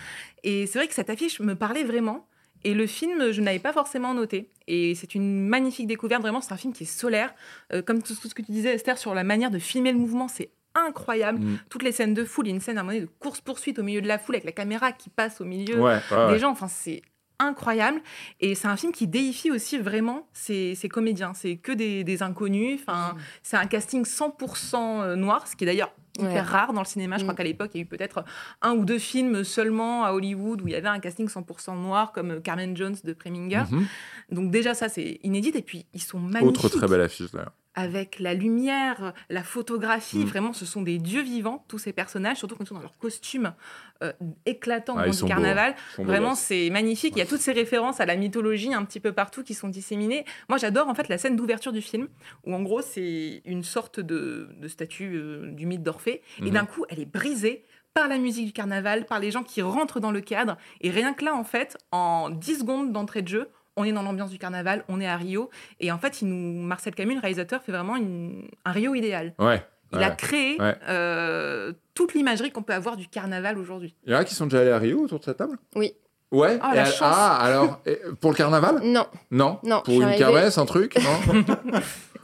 Et c'est vrai que cette affiche me parlait vraiment. Et le film, je n'avais pas forcément noté. Et c'est une magnifique découverte. Vraiment, c'est un film qui est solaire. Euh, comme tout, tout ce que tu disais, Esther, sur la manière de filmer le mouvement, c'est incroyable. Mm. Toutes les scènes de foule, il y a une scène à un moment donné de course-poursuite au milieu de la foule avec la caméra qui passe au milieu Ouais, ouais, ouais. des gens. Enfin, c'est incroyable. Et c'est un film qui déifie aussi vraiment ces, ces comédiens. C'est que des, des inconnus. Enfin, c'est un casting 100% noir, ce qui est d'ailleurs hyper Ouais. rare dans le cinéma. Je crois Mm. qu'à l'époque, il y a eu peut-être un ou deux films seulement à Hollywood où il y avait un casting 100% noir, comme Carmen Jones de Preminger. Mhm. Donc déjà, ça, c'est inédit. Et puis, ils sont magnifiques Autre très belle affiche d'ailleurs. Avec la lumière, la photographie. Mm. Vraiment, ce sont des dieux vivants, tous ces personnages, surtout quand ils sont dans leur costume euh, éclatant Ah, du carnaval. Vraiment, c'est magnifique. Il y a toutes ces références à la mythologie un petit peu partout qui sont disséminées. Moi, j'adore en fait la scène d'ouverture du film, où en gros, c'est une sorte de, de statue euh, du mythe d'Orphée. Et Mhm. d'un coup, elle est brisée par la musique du carnaval, par les gens qui rentrent dans le cadre. Et rien que là, en fait, en 10 secondes d'entrée de jeu, on est dans l'ambiance du carnaval, on est à Rio. Et en fait, il nous, Marcel Camus, le réalisateur, fait vraiment une- un Rio idéal. Ouais. Il ouais. a créé Ouais. euh, toute l'imagerie qu'on peut avoir du carnaval aujourd'hui. Il y en a qui sont déjà allés à Rio autour de cette table? Oui. Ouais. Ah, Et la al- chance. ah, alors, pour le carnaval? Non, Non Pour une arrivée- kermesse, un truc? Non *laughs*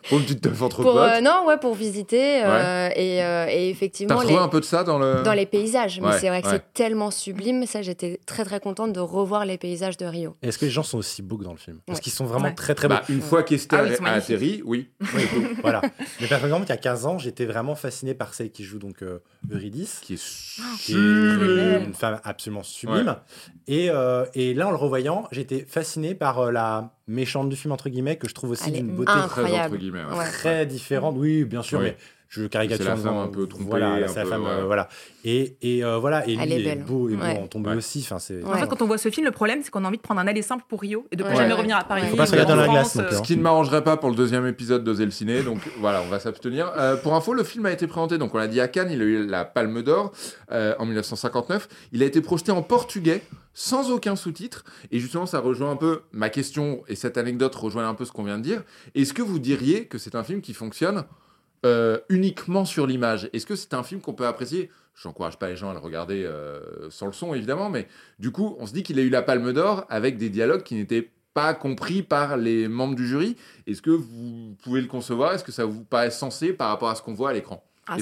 Pour une petite teuf entre pour, potes euh, non, ouais, pour visiter euh, et, euh, et T'as effectivement retrouvé les, un peu de ça dans le. dans les paysages. Mais c'est vrai que ouais. c'est tellement sublime. Ça, j'étais très très contente de revoir les paysages de Rio. Est-ce que les gens sont aussi beaux que dans le film? Parce Ouais. qu'ils sont vraiment Ouais. très très beaux. Bah, une fois qu'Esther Ah a atterri, oui. Oui, voilà. Mais par exemple, il y a 15 ans, j'étais vraiment fasciné par celle qui joue donc euh, Eurydice. Qui est qui est sublime. une femme absolument sublime. Et, euh, et là, en le revoyant, j'étais fasciné par euh, la méchante du film, entre guillemets, que je trouve aussi d'une beauté Très incroyable. entre guillemets. ouais. Ouais. très différente. Oui, bien sûr, Oui. mais je caricature. C'est la femme un peu trompée, Voilà, un c'est la peu, femme, ouais. euh, voilà. Et, et euh, voilà, et Elle lui est est, belle. beau et Ouais. bon, tombé Ouais. aussi. Enfin, c'est. En fait, quand on voit ce film, le problème, c'est qu'on a envie de prendre un aller simple pour Rio et de ne Ouais. jamais revenir à Paris. Faut pas se regarder dans la glace euh, hein. Ce qui ne m'arrangerait pas pour le deuxième épisode le ciné, donc *laughs* voilà, on va s'abstenir. Euh, pour info, le film a été présenté, donc on l'a dit à Cannes, il a eu la Palme d'Or euh, en 1959. Il a été projeté en portugais, sans aucun sous-titre, et justement, ça rejoint un peu ma question, et cette anecdote rejoint un peu ce qu'on vient de dire. Est-ce que vous diriez que c'est un film qui fonctionne euh, uniquement sur l'image Est-ce que c'est un film qu'on peut apprécier? J'encourage pas les gens à le regarder euh, sans le son, évidemment, mais du coup, on se dit qu'il a eu la Palme d'Or avec des dialogues qui n'étaient pas compris par les membres du jury. Est-ce que vous pouvez le concevoir? Est-ce que ça vous paraît sensé par rapport à ce qu'on voit à l'écran? Ah,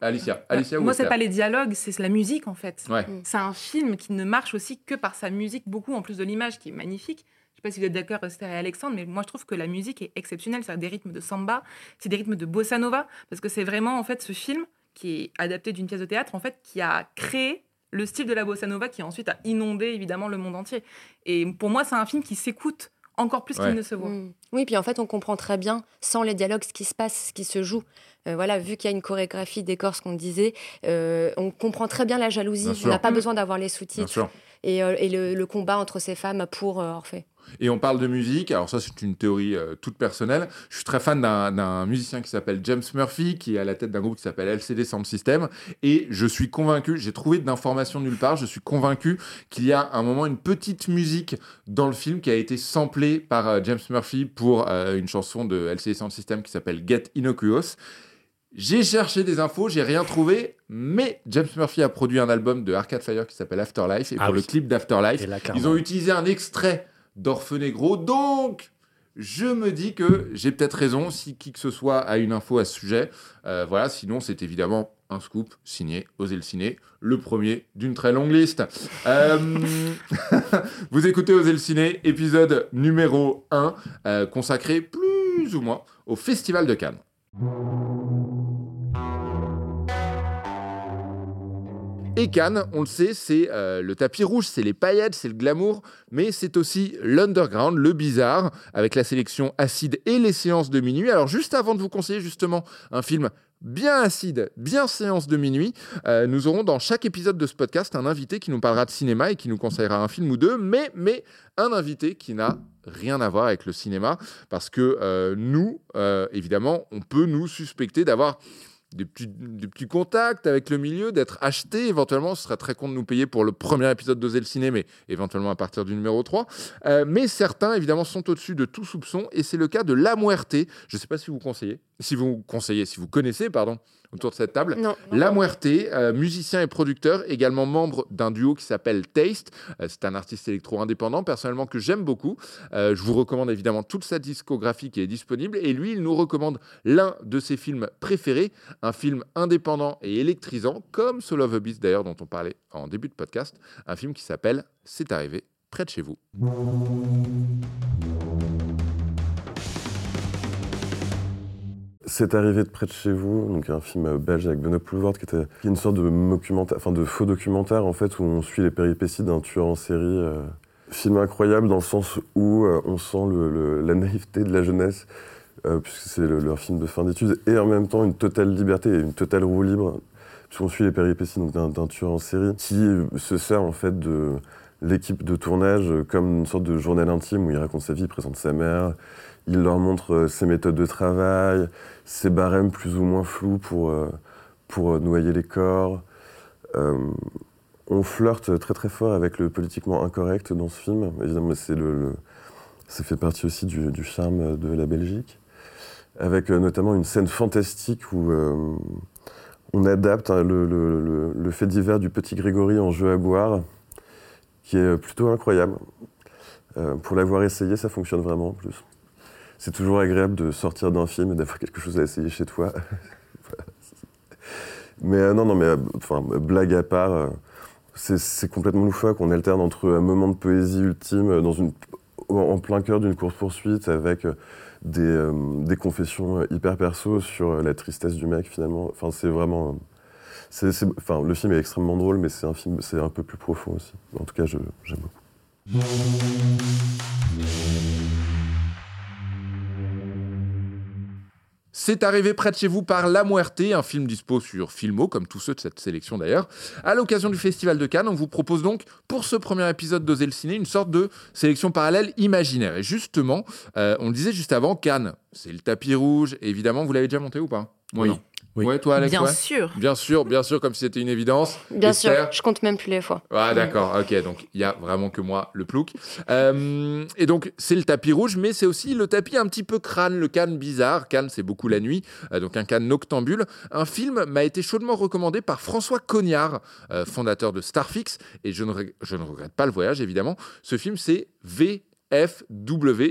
Alicia, Alicia ou Moi, c'est pas les dialogues, c'est la musique en fait. Ouais. C'est un film qui ne marche aussi que par sa musique, beaucoup en plus de l'image qui est magnifique. Je sais pas si vous êtes d'accord, Esther et Alexandre, mais moi je trouve que la musique est exceptionnelle. C'est des rythmes de samba, c'est des rythmes de bossa nova, parce que c'est vraiment en fait ce film qui est adapté d'une pièce de théâtre en fait qui a créé le style de la bossa nova qui ensuite a inondé évidemment le monde entier. Et pour moi, c'est un film qui s'écoute encore plus Ouais. qu'il ne se voit. Mm. Oui, puis en fait, on comprend très bien, sans les dialogues, ce qui se passe, ce qui se joue. Euh, voilà, vu qu'il y a une chorégraphie décor, ce qu'on disait, euh, on comprend très bien la jalousie. Bien On n'a pas Mm. besoin d'avoir les Bien sous-titres sûr. Et, euh, le, combat entre ces femmes pour euh, Orphée. Et on parle de musique, alors ça c'est une théorie euh, toute personnelle. Je suis très fan d'un- musicien qui s'appelle James Murphy, qui est à la tête d'un groupe qui s'appelle LCD Sound System. Et je suis convaincu, j'ai trouvé d'informations nulle part, je suis convaincu qu'il y a un moment une petite musique dans le film qui a été samplée par James Murphy pour une chanson de LCD Sound System qui s'appelle Get Innocuous. J'ai cherché des infos, j'ai rien trouvé, mais James Murphy a produit un album de Arcade Fire qui s'appelle Afterlife. Et Ah pour oui. le clip d'Afterlife, ils ont utilisé un extrait d'Orphenegro, donc je me dis que j'ai peut-être raison si qui que ce soit a une info à ce sujet. Euh, voilà, sinon c'est évidemment un scoop signé Oser le ciné, le premier d'une très longue liste. Euh, *laughs* vous écoutez Oser le ciné, épisode numéro 1, euh, consacré plus ou moins au Festival de Cannes. Et Cannes, on le sait, c'est euh, le tapis rouge, c'est les paillettes, c'est le glamour, mais c'est aussi l'underground, le bizarre, avec la sélection acide et les séances de minuit. Alors juste avant de vous conseiller justement un film bien acide, bien séance de minuit, euh, nous aurons dans chaque épisode de ce podcast un invité qui nous parlera de cinéma et qui nous conseillera un film ou deux, mais, mais un invité qui n'a rien à voir avec le cinéma, parce que euh, nous, évidemment, on peut nous suspecter d'avoir des petits, des contacts avec le milieu, d'être acheté éventuellement. Ce serait très con de nous payer pour le premier épisode d'Oser le ciné, mais éventuellement à partir du numéro 3. Euh, mais certains, évidemment, sont au-dessus de tout soupçon, et c'est le cas de La Muerte. Je ne sais pas si vous conseillez, si vous conseillez, si vous connaissez, pardon, autour de cette table. Non. La Muerte, euh, musicien et producteur, également membre d'un duo qui s'appelle Taste. Euh, c'est un artiste électro indépendant, personnellement, que j'aime beaucoup. Euh, je vous recommande évidemment toute sa discographie qui est disponible. Et lui, il nous recommande l'un de ses films préférés, un film indépendant et électrisant, comme Soul of a Beast d'ailleurs, dont on parlait en début de podcast. Un film qui s'appelle C'est arrivé près de chez vous. C'est arrivé de près de chez vous, donc un film belge avec Benoît Poulvord qui était est une sorte de faux documentaire en fait où on suit les péripéties d'un tueur en série. euh. Film incroyable dans le sens où euh, on sent la naïveté de la jeunesse euh, puisque c'est le- leur film de fin d'études et en même temps une totale liberté et une totale roue libre puisqu'on suit les péripéties d'un, tueur en série qui euh, se sert en fait de l'équipe de tournage euh, comme une sorte de journal intime où il raconte sa vie, il présente sa mère, il leur montre euh, ses méthodes de travail, ses barèmes plus ou moins flous pour, euh, euh, noyer les corps. On flirte très très fort avec le politiquement incorrect dans ce film. Évidemment, c'est Ça fait partie aussi du, charme de la Belgique, avec notamment une scène fantastique où on adapte hein, le, fait divers du petit Grégory en jeu à boire, qui est plutôt incroyable. Pour l'avoir essayé, ça fonctionne vraiment en plus. C'est toujours agréable de sortir d'un film et d'avoir quelque chose à essayer chez toi. *laughs* Mais euh, non, non, mais euh, blague à part, euh, c'est complètement loufoque. On alterne entre un moment de poésie ultime dans une, en plein cœur d'une course-poursuite avec des, des confessions hyper perso sur la tristesse du mec finalement. Enfin, c'est vraiment. c'est- enfin, le film est extrêmement drôle, mais c'est un film, c'est un peu plus profond aussi. En tout cas, j'aime beaucoup. C'est arrivé près de chez vous par La Muerte, un film dispo sur Filmo, comme tous ceux de cette sélection d'ailleurs. À l'occasion du Festival de Cannes, on vous propose donc, pour ce premier épisode d'Oser le ciné, une sorte de sélection parallèle imaginaire. Et justement, euh, on le disait juste avant, Cannes, c'est le tapis rouge. Évidemment, vous l'avez déjà monté ou pas? Moi, Oui. non. Oui. Ouais, toi, Alex Bien ouais sûr. Bien sûr, bien sûr, comme si c'était une évidence. Bien Esther sûr, je compte même plus les fois. Ah d'accord, ok, donc il y a vraiment que moi, le plouc. Euh, et donc c'est le tapis rouge, mais c'est aussi le tapis un petit peu crâne, le canne bizarre. Canne, c'est beaucoup la nuit, euh, donc un canne noctambule. Un film m'a été chaudement recommandé par François Cognard, euh, fondateur de Starfix, et je ne, je ne regrette pas le voyage, évidemment. Ce film, c'est VFW,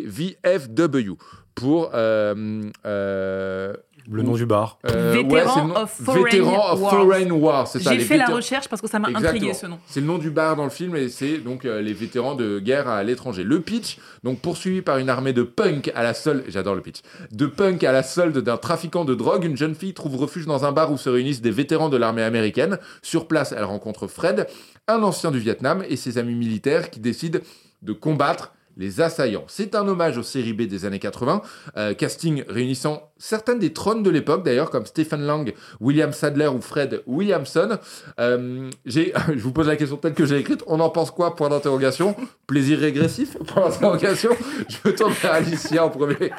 VFW, pour... euh, euh, Le nom du bar. euh, Vétéran of Foreign Vétéran of Wars. Foreign War. J'ai fait la recherche parce que ça m'a intrigué ce nom. C'est le nom du bar dans le film et c'est donc euh, les vétérans de guerre à l'étranger. Le pitch, donc poursuivi par une armée de punk à la solde, j'adore le pitch, de punk à la solde d'un trafiquant de drogue, une jeune fille trouve refuge dans un bar où se réunissent des vétérans de l'armée américaine. Sur place, elle rencontre Fred, un ancien du Vietnam et ses amis militaires qui décident de combattre les assaillants. C'est un hommage aux séries B des années 80, euh, casting réunissant certaines des trônes de l'époque d'ailleurs, comme Stephen Lang, William Sadler ou Fred Williamson. Euh, j'ai, *laughs* je vous pose la question telle que j'ai écrite. On en pense quoi? Point d'interrogation. Plaisir régressif? Point d'interrogation. Je me tourne vers Alicia en premier.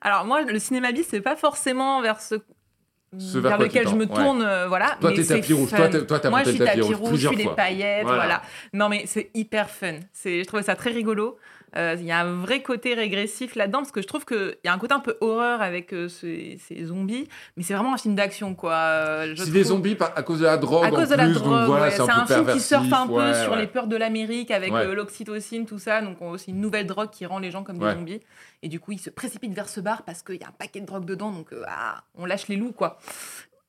Alors moi, le cinéma bis, c'est pas forcément vers ce, Ce vers lequel je me tourne, euh, voilà. Toi, t'es tapis rouge. Toi, toi, t'as Moi, je suis tapis rouge je suis des paillettes, Voilà. voilà. Non, mais c'est hyper fun. C'est, je trouvais ça très rigolo. Euh, Il y a un vrai côté régressif là-dedans parce que je trouve qu'il y a un côté un peu horreur avec euh, ces, ces zombies, mais c'est vraiment un film d'action, quoi. Euh, C'est des zombies par- à cause de la drogue à en cause de plus, la drogue, voilà, ouais. c'est un, film qui surfe un peu sur les peurs de l'Amérique avec euh, l'oxytocine, tout ça. Donc on- c'est une nouvelle drogue qui rend les gens comme des zombies. Et du coup, ils se précipitent vers ce bar parce qu'il y a un paquet de drogue dedans. Donc euh, ah, on lâche les loups, quoi,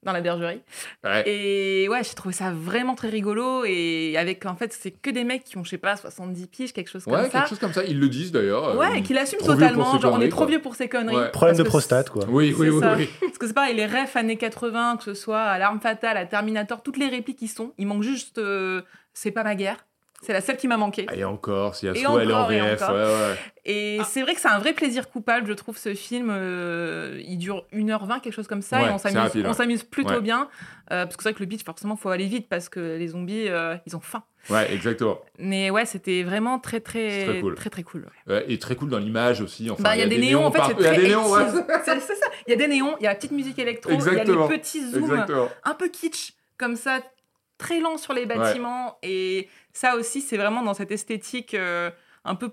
dans la bergerie. Ouais. Et ouais, j'ai trouvé ça vraiment très rigolo. Et avec, en fait, c'est que des mecs qui ont, je sais pas, 70 piges, quelque chose comme Ouais, ça. quelque chose comme ça. Ils le disent d'ailleurs. Ouais, euh, et qui l'assument totalement. Genre, on est trop quoi. vieux pour ces conneries. Ouais. Problème de prostate, quoi. Oui, oui, c'est oui, ça. oui. Parce que c'est pareil, les refs années 80, que ce soit à l'arme fatale, à Terminator, toutes les répliques qui sont, il manque juste euh, C'est pas ma guerre. C'est la seule qui m'a manqué. Et encore, si Et Yasuo, elle est en encore, et VF. encore. Ouais, ouais. Et c'est vrai que c'est un vrai plaisir coupable, je trouve, ce film. euh, il dure 1h20, quelque chose comme ça, Ouais, et on s'amuse, rapide, on s'amuse plutôt Ouais. bien. euh, parce que c'est vrai que le beat, forcément, faut aller vite parce que les zombies, euh, ils ont faim. Ouais, exactement. Mais ouais, c'était vraiment très, très, très cool. très, très cool. ouais. Ouais, et très cool dans l'image aussi. Enfin, Bah, il y a des néons, en fait. Il y a des néons, ouais. 80s. *laughs* C'est c'est ça. Il y a des néons, il y a la petite musique électro, il y a les petits zooms Exactement. un peu kitsch, comme ça, très lent sur les bâtiments. Et ça aussi, c'est vraiment dans cette esthétique euh, un peu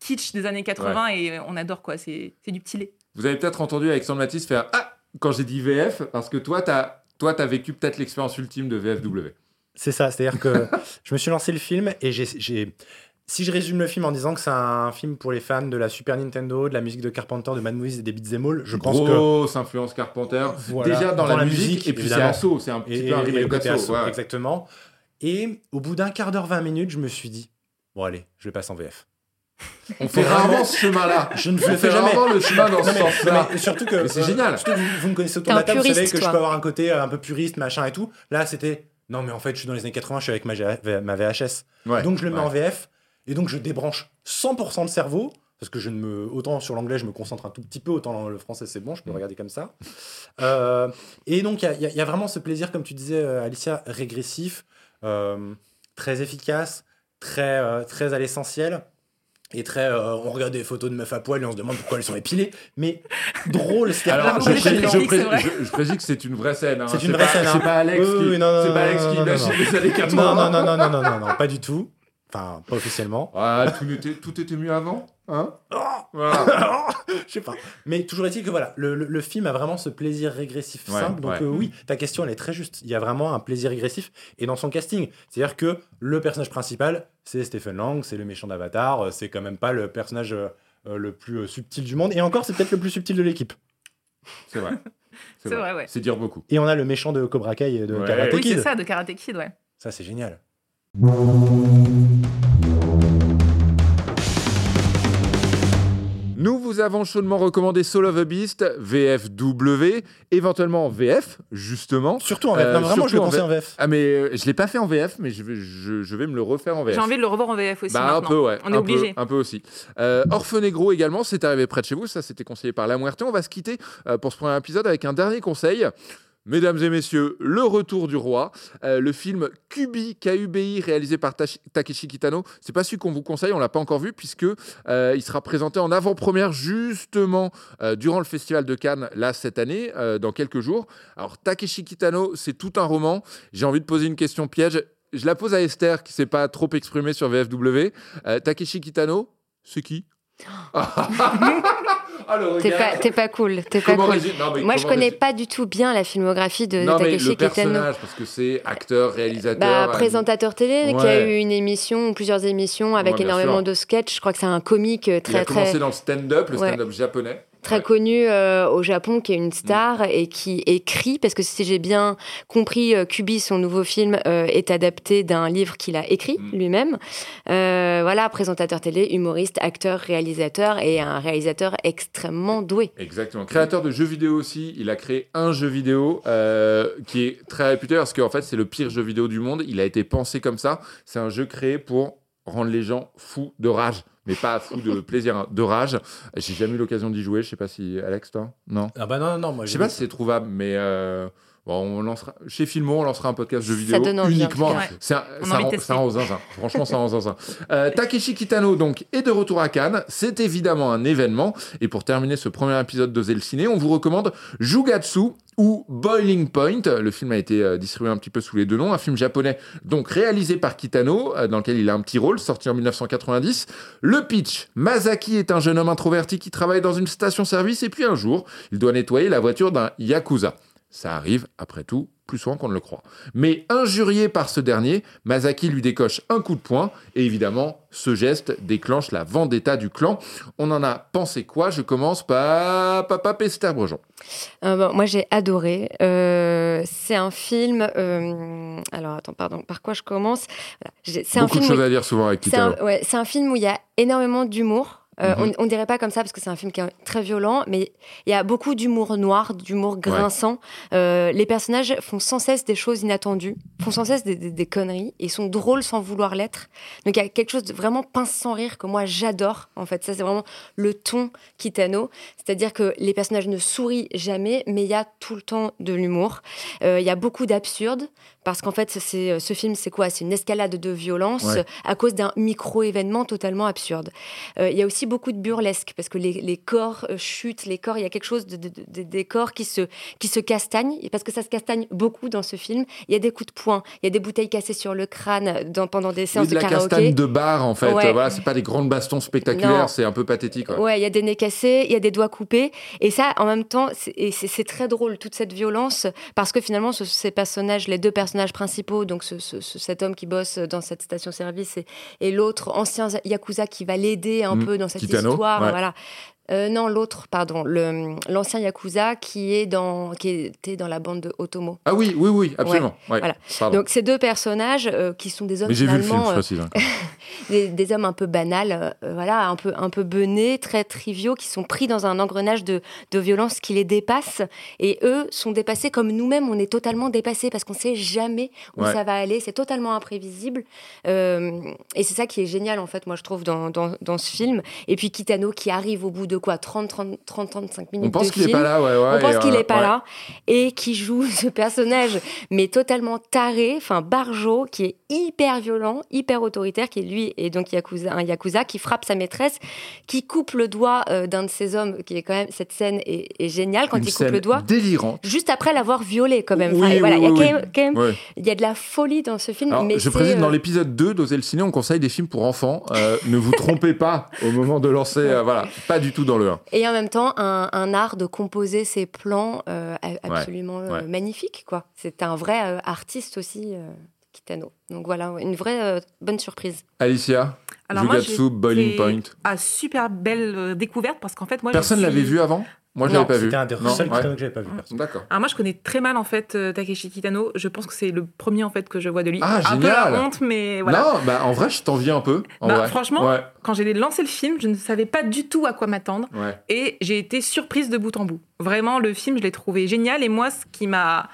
kitsch des années 80 et on adore quoi. C'est c'est du petit lait. Vous avez peut-être entendu Alexandre Matisse faire Ah quand j'ai dit VF, parce que toi, t'as toi, as vécu peut-être l'expérience ultime de VFW. C'est ça, c'est-à-dire que *laughs* je me suis lancé le film et j'ai, j'ai- si je résume le film en disant que c'est un film pour les fans de la Super Nintendo, de la musique de Carpenter, de Mad Movies et des beat'em all, je pense que Grosse influence Carpenter. Voilà, Déjà dans, la, musique, et puis c'est assaut, c'est un petit et, peu un remake côté d'assaut. assaut, ouais. exactement. Et au bout d'un quart d'heure, 20 minutes, je me suis dit bon allez, je le passe en VF. On fait rarement ce chemin-là. Je ne le fais jamais. rarement le chemin dans ce sens-là. surtout que c'est euh, génial. surtout que vous, vous me connaissez autour de la table, vous savez puriste, que je toi. peux avoir un côté euh, un peu puriste, machin et tout. Là, c'était non, mais en fait, je suis dans les années 80, je suis avec ma, VHS. Ouais, donc je le mets ouais. en VF et donc je débranche 100% de cerveau parce que je ne me autant sur l'anglais je me concentre un tout petit peu autant le français c'est bon je peux Mm. regarder comme ça Euh, et donc il y a- y, y vraiment ce plaisir comme tu disais euh, Alicia régressif euh, très efficace très euh, très à l'essentiel et très euh, on regarde des photos de meufs à poil et on se demande pourquoi elles sont épilées mais drôle c'est Alors, je, pré- je, pré- je- je précise que c'est une vraie scène. hein. C'est une pas- vraie scène, hein. C'est pas Alex Oui, qui, oui, non, non, c'est pas Alex non, qui imagine les années 80. non, non non non non non non non pas du tout enfin pas officiellement Ah, tout était, tout était mieux avant Hein? Oh *laughs* Voilà. Je sais pas. Mais toujours est-il que voilà, le, le- le film a vraiment ce plaisir régressif Ouais, simple. Donc ouais. euh, oui, ta question elle est très juste. Il y a vraiment un plaisir régressif et dans son casting, c'est-à-dire que le personnage principal, c'est Stephen Lang, c'est le méchant d'Avatar. euh, C'est quand même pas le personnage euh, le plus subtil du monde. Et encore, c'est peut-être le plus subtil de l'équipe. C'est vrai. C'est vrai, ouais. C'est dire beaucoup. Et on a le méchant de Cobra Kai et de Ouais. Karate Oui, Kid. c'est ça, de Karate Kid, ouais. Ça, c'est génial. Nous vous avons chaudement recommandé Soul of a Beast, VFW, éventuellement en VF, justement. Surtout en VF. Euh, non, vraiment, je le conseille en VF. Ah, mais euh, je l'ai pas fait en VF, mais je vais, je, je vais me le refaire en VF. J'ai envie de le revoir en VF aussi Bah, un peu, ouais. On est obligé. Un peu aussi. Euh, Orphenegro également, c'est arrivé près de chez vous. Ça, c'était conseillé par La Muerte. On va se quitter euh, pour ce premier épisode avec un dernier conseil. Mesdames et messieurs, Le Retour du Roi, euh, le film Kubi, K-U-B-I, réalisé par Takeshi Kitano. C'est pas celui qu'on vous conseille, on l'a pas encore vu, puisque euh, il sera présenté en avant-première justement euh, durant le Festival de Cannes, là, cette année, dans quelques jours. Alors, Takeshi Kitano, c'est tout un roman. J'ai envie de poser une question piège. Je la pose à Esther, qui s'est pas trop exprimée sur VFW. Takeshi Kitano, c'est qui? *laughs* Ah, le T'es pas, t'es pas cool. T'es pas cool. non, mais Moi, je connais pas du tout bien la filmographie de Non, mais Takeshi le Kitano. personnage, parce que c'est acteur, réalisateur. Bah, euh, présentateur télé, qui a eu une émission, plusieurs émissions avec Ouais, énormément sûr. de sketchs. Je crois que c'est un comique euh, Il a très commencé très dans le stand-up, le Ouais. stand-up japonais. Très Ouais. Mm. connu euh, au Japon, qui est une star et qui écrit, parce que si j'ai bien compris, euh, Kubi, son nouveau film, euh, est adapté d'un livre qu'il a écrit Mm. lui-même. Voilà, présentateur télé, humoriste, acteur, réalisateur et un réalisateur extrêmement doué. Exactement. Créateur de jeux vidéo aussi, il a créé un jeu vidéo qui est très réputé parce qu'en fait c'est le pire jeu vidéo du monde. Il a été pensé comme ça. C'est un jeu créé pour rendre les gens fous de rage, mais pas fous de plaisir, hein, de rage. J'ai jamais eu l'occasion d'y jouer. Je sais pas si Alex toi, non? Ah bah non, non, non. Moi, Je sais pas si c'est trouvable, mais euh, bon, on lancera chez Filmo, on lancera un podcast jeux Ça vidéo uniquement. ça, de rend, ça rend aux zinzin. Franchement, ça rend aux zinzin. Euh, Takeshi Kitano donc est de retour à Cannes. C'est évidemment un événement. Et pour terminer ce premier épisode de le ciné, on vous recommande Jugatsu ou Boiling Point. Le film a été euh, distribué un petit peu sous les deux noms. Un film japonais donc réalisé par Kitano, euh, dans lequel il a un petit rôle, sorti en 1990. Le pitch Masaki est un jeune homme introverti qui travaille dans une station-service et puis un jour, il doit nettoyer la voiture d'un yakuza. Ça arrive, après tout, plus souvent qu'on ne le croit. Mais injurié par ce dernier, Masaki lui décoche un coup de poing et évidemment, ce geste déclenche la vendetta du clan. On en a pensé quoi? Je commence par Papa Pester Brejon. Euh, bon, moi, j'ai adoré. Euh, c'est un film. euh, alors, attends, pardon. Par quoi je commence? Voilà. C'est un Beaucoup de film. où- choses à dire souvent avec C'est un, ouais, un film où il y a énormément d'humour. Euh, Mhm. on, on dirait pas comme ça parce que c'est un film qui est très violent, mais il y a beaucoup d'humour noir, d'humour grinçant. Euh, les personnages font sans cesse des choses inattendues, font sans cesse des, des- des conneries et sont drôles sans vouloir l'être. Donc il y a quelque chose de vraiment pince sans rire que moi j'adore. En fait, ça c'est vraiment le ton Kitano, c'est-à-dire que les personnages ne sourient jamais, mais il y a tout le temps de l'humour. Euh, Il y a beaucoup d'absurde parce qu'en fait, c'est ce film, c'est quoi? C'est une escalade de violence Ouais. à cause d'un micro-événement totalement absurde. Euh, Il y a aussi beaucoup de burlesque parce que les, les corps euh, chutent, les corps, il y a quelque chose de, de- de- des corps qui se, qui se castagnent parce que ça se castagne beaucoup dans ce film. Il y a des coups de poing, il y a des bouteilles cassées sur le crâne dans, pendant des Oui, séances de la de karaoké. castagne de bar en fait. Ouais. Euh, Voilà, c'est pas des grandes bastons spectaculaires, c'est un peu pathétique. ouais. Ouais, il y a des nez cassés, il y a des doigts coupés. Et ça, en même temps, c'est très drôle, toute cette violence, parce que finalement, ce- ces personnages, les deux personnages principaux, donc ce- ce- ce- cet homme qui bosse dans cette station-service et, et l'autre ancien Yakuza qui va l'aider un Mm, peu dans cette Kitano, histoire, ouais. voilà. Euh, non, l'autre, pardon, l'ancien Yakuza qui, est dans, qui était dans la bande de Otomo. Ah oui, oui, oui, absolument. Ouais, voilà. pardon. Donc ces deux personnages euh, qui sont des hommes Mais j'ai vu le film, finalement je euh, précise. hein. *laughs* des, des hommes un peu banals, euh, voilà, un peu, un peu benés, très triviaux, qui sont pris dans un engrenage de, de violence qui les dépasse. Et eux sont dépassés comme nous-mêmes, on est totalement dépassés parce qu'on sait jamais où Ouais. ça va aller. C'est totalement imprévisible. Et c'est ça qui est génial, en fait, moi, je trouve, dans, dans, dans ce film. Et puis Kitano qui arrive au bout de quoi 30, 30, 30 35 minutes On pense qu'il est film. pas là, ouais, ouais. On pense qu'il euh, n'est pas ouais. là et qui joue ce personnage, mais totalement taré, enfin barjo, qui est hyper violent, hyper autoritaire, qui est lui et donc yakuza, un yakuza qui frappe sa maîtresse, qui coupe le doigt euh, d'un de ses hommes, qui est quand même cette scène est, est géniale quand Une il coupe scène le doigt. délirante. Juste après l'avoir violé, quand même. Enfin, Oui, et voilà, oui, il y a quand même, quand même- Ouais. il y a de la folie dans ce film. Alors, mais je précise, euh, dans l'épisode 2 d'Oser le ciné, on conseille des films pour enfants. Euh, ne vous trompez pas au moment de lancer. *laughs* euh, voilà, pas du tout dans le 1. Et en même temps, un, un art de composer ses plans euh, absolument euh, ouais. magnifique. quoi. C'est un vrai euh, artiste aussi, euh, Kitano. Donc voilà, une vraie euh, bonne surprise. Alicia, Alors Jugatsu, Boiling Point. à super belle découverte parce qu'en fait, moi, Personne suis- l'avait vu avant? Moi, je l'avais pas vu. C'était un des Non, seuls ouais. Kitano que j'avais pas vu. D'accord. Alors moi, je connais très mal en fait euh, Takeshi Kitano. Je pense que c'est le premier en fait que je vois de lui. Ah, un peu génial. la honte, mais voilà. Non, bah en vrai, je t'envie un peu. en Bah, vrai. franchement, Ouais, Quand j'ai lancé le film, je ne savais pas du tout à quoi m'attendre ouais. et j'ai été surprise de bout en bout. Vraiment, le film, je l'ai trouvé génial et moi, ce qui m'a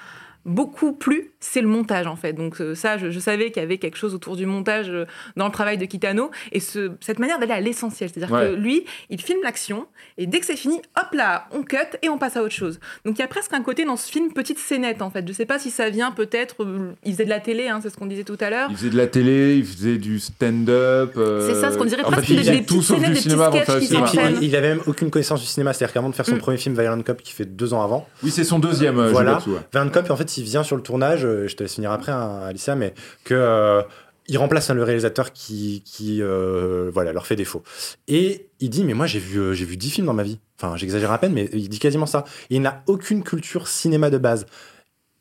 beaucoup plu, c'est le montage en fait. Donc euh, ça, je, je savais qu'il y avait quelque chose autour du montage euh, dans le travail de Kitano et ce- cette manière d'aller à l'essentiel. C'est-à-dire Ouais. que lui, il filme l'action et dès que c'est fini, hop là, on cut et on passe à autre chose. Donc il y a presque un côté dans ce film petite scénette en fait. Je sais pas si ça vient peut-être, euh, il faisait de la télé, hein, c'est ce qu'on disait tout à l'heure. Il faisait de la télé, il faisait du stand-up. euh, C'est ça, ce qu'on dirait en presque fait, il des- faisait des tout sauf du des cinéma avant faire Et puis, il, avait même aucune connaissance du cinéma, c'est-à-dire qu'avant de faire son Mm. premier film Violent Cop, qui fait deux ans avant, Oui, c'est son deuxième euh, Voilà. Ouais. Violent Cop, en fait, il vient sur le tournage, je te laisse finir après, hein, Alicia, mais que euh, il remplace hein, le réalisateur qui, euh, voilà, leur fait défaut. Et il dit, mais moi, j'ai vu, euh, j'ai vu 10 films dans ma vie. Enfin, j'exagère à peine, mais il dit quasiment ça. Il n'a aucune culture cinéma de base.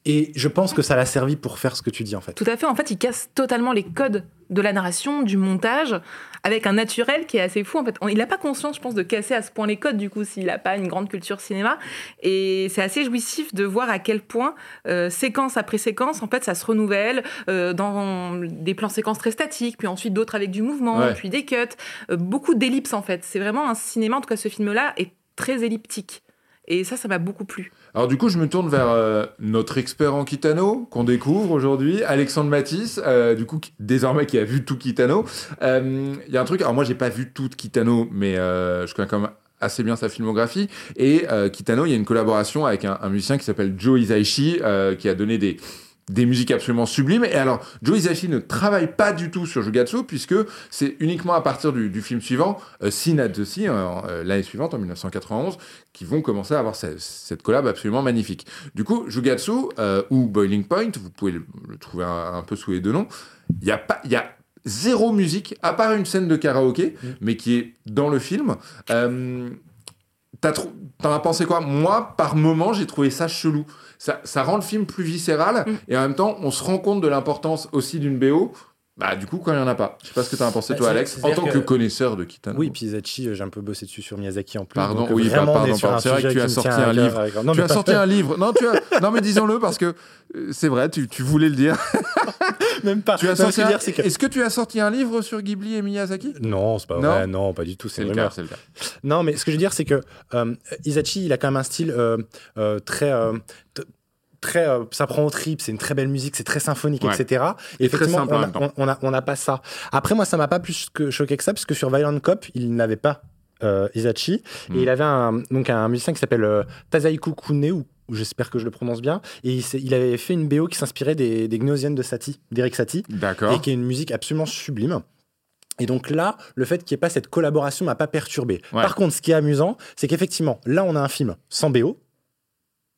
Et je pense que ça l'a servi pour faire ce que tu dis, en fait. Tout à fait. En fait, il casse totalement les codes de la narration, du montage, avec un naturel qui est assez fou. En fait, il n'a pas conscience, je pense, de casser à ce point les codes, du coup, s'il n'a pas une grande culture cinéma. Et c'est assez jouissif de voir à quel point, euh, séquence après séquence, en fait, ça se renouvelle euh, dans des plans séquences très statiques, puis ensuite d'autres avec du mouvement, Ouais. puis des cuts. Euh, beaucoup d'ellipses, en fait. C'est vraiment un cinéma, en tout cas, ce film-là est très elliptique. Et ça, ça m'a beaucoup plu. Alors du coup, je me tourne vers euh, notre expert en Kitano qu'on découvre aujourd'hui, Alexandre Matisse, euh, du coup qui- désormais qui a vu tout Kitano. Euh, Il y a un truc, alors moi j'ai pas vu tout Kitano, mais euh, je connais quand même assez bien sa filmographie. Et euh, Kitano, il y a une collaboration avec un, un musicien qui s'appelle Joe Hisaishi, euh, qui a donné des des musiques absolument sublimes. Et alors, Joe Hisaishi ne travaille pas du tout sur Jugatsu, puisque c'est uniquement à partir du, du film suivant, euh, Sin at the Sea, euh, euh, l'année suivante, en 1991, qui vont commencer à avoir ce- cette collab absolument magnifique. Du coup, Jugatsu euh, ou Boiling Point, vous pouvez le, le trouver un, un peu sous les deux noms, il y a pas... Y a Zéro musique, à part une scène de karaoké, Mm. mais qui est dans le film. T'en as pensé quoi? Moi, par moment, j'ai trouvé ça chelou. Ça, ça rend le film plus viscéral Mm. et en même temps, on se rend compte de l'importance aussi d'une BO. Bah, du coup, quand il n'y en a pas. Je sais pas ce que t'en as pensé, Bah, toi, Alex, en tant que, que- connaisseur de Kitano. Oui, puis Zachi, euh, j'ai un peu bossé dessus sur Miyazaki en plus. Pardon, donc, euh, oui, vraiment, pardon, est pardon. C'est vrai que tu as qui me sorti un livre. avec- Non, tu mais as pas- sorti un livre. Non, tu as... non mais disons-le parce que euh, c'est vrai, tu, tu voulais le dire. *laughs* Même pas. Tu as sorti un- dire, c'est que- Est-ce que tu as sorti un livre sur Ghibli et Miyazaki? Non, c'est pas Non vrai. Non, pas du tout. C'est le cas, rumeur. c'est le cas. Non, mais ce que je veux dire, c'est que euh, Isachi, il a quand même un style euh, euh, très. Euh, Très, euh, ça prend au trip, c'est une très belle musique, c'est très symphonique, Ouais. etc. Et Et très effectivement, simple on, a, temps. on, on a, on a pas ça. Après, moi, ça m'a pas plus que choqué que ça, parce que sur Violent Cop, il n'avait pas euh, Isachi. Mm. Et il avait un, donc un musicien qui s'appelle euh, Tazaiku Kune, ou ou j'espère que je le prononce bien. Et il, avait fait une BO qui s'inspirait des, des Gnosiennes de Satie, d'Eric Satie D'accord. et qui est une musique absolument sublime. Et donc là, le fait qu'il n'y ait pas cette collaboration m'a pas perturbé. Ouais. Par contre, ce qui est amusant, c'est qu'effectivement, là, on a un film sans BO,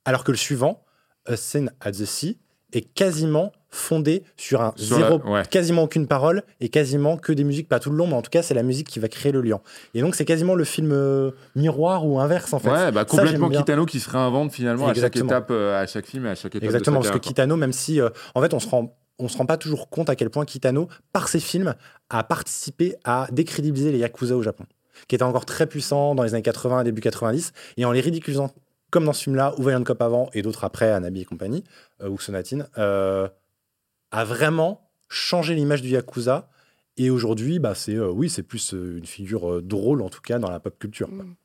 alors que le suivant, A Scene at the Sea, est quasiment fondé sur un Sur la- zéro, ouais. quasiment aucune parole et quasiment que des musiques, pas tout le long, mais en tout cas, c'est la musique qui va créer le lien. Et donc, c'est quasiment le film euh, miroir ou inverse, en fait. Ouais, bah complètement. Kitano qui se réinvente finalement à chaque Exactement. étape, euh, à chaque film et à chaque étape. Exactement, de parce que Kitano, même si, euh, en fait, on se rend, on se rend pas toujours compte à quel point Kitano, par ses films, a participé à décrédibiliser les yakuza au Japon, qui étaient encore très puissants dans les années 80 et début 90, et en les ridiculisant comme dans ce film-là, ou Valiant Cop avant et d'autres après, Anabi et compagnie, euh, ou Sonatine, euh, a vraiment changé l'image du yakuza. Et aujourd'hui, bah, c'est euh, oui, c'est plus euh, une figure euh, drôle en tout cas dans la pop culture. Mm.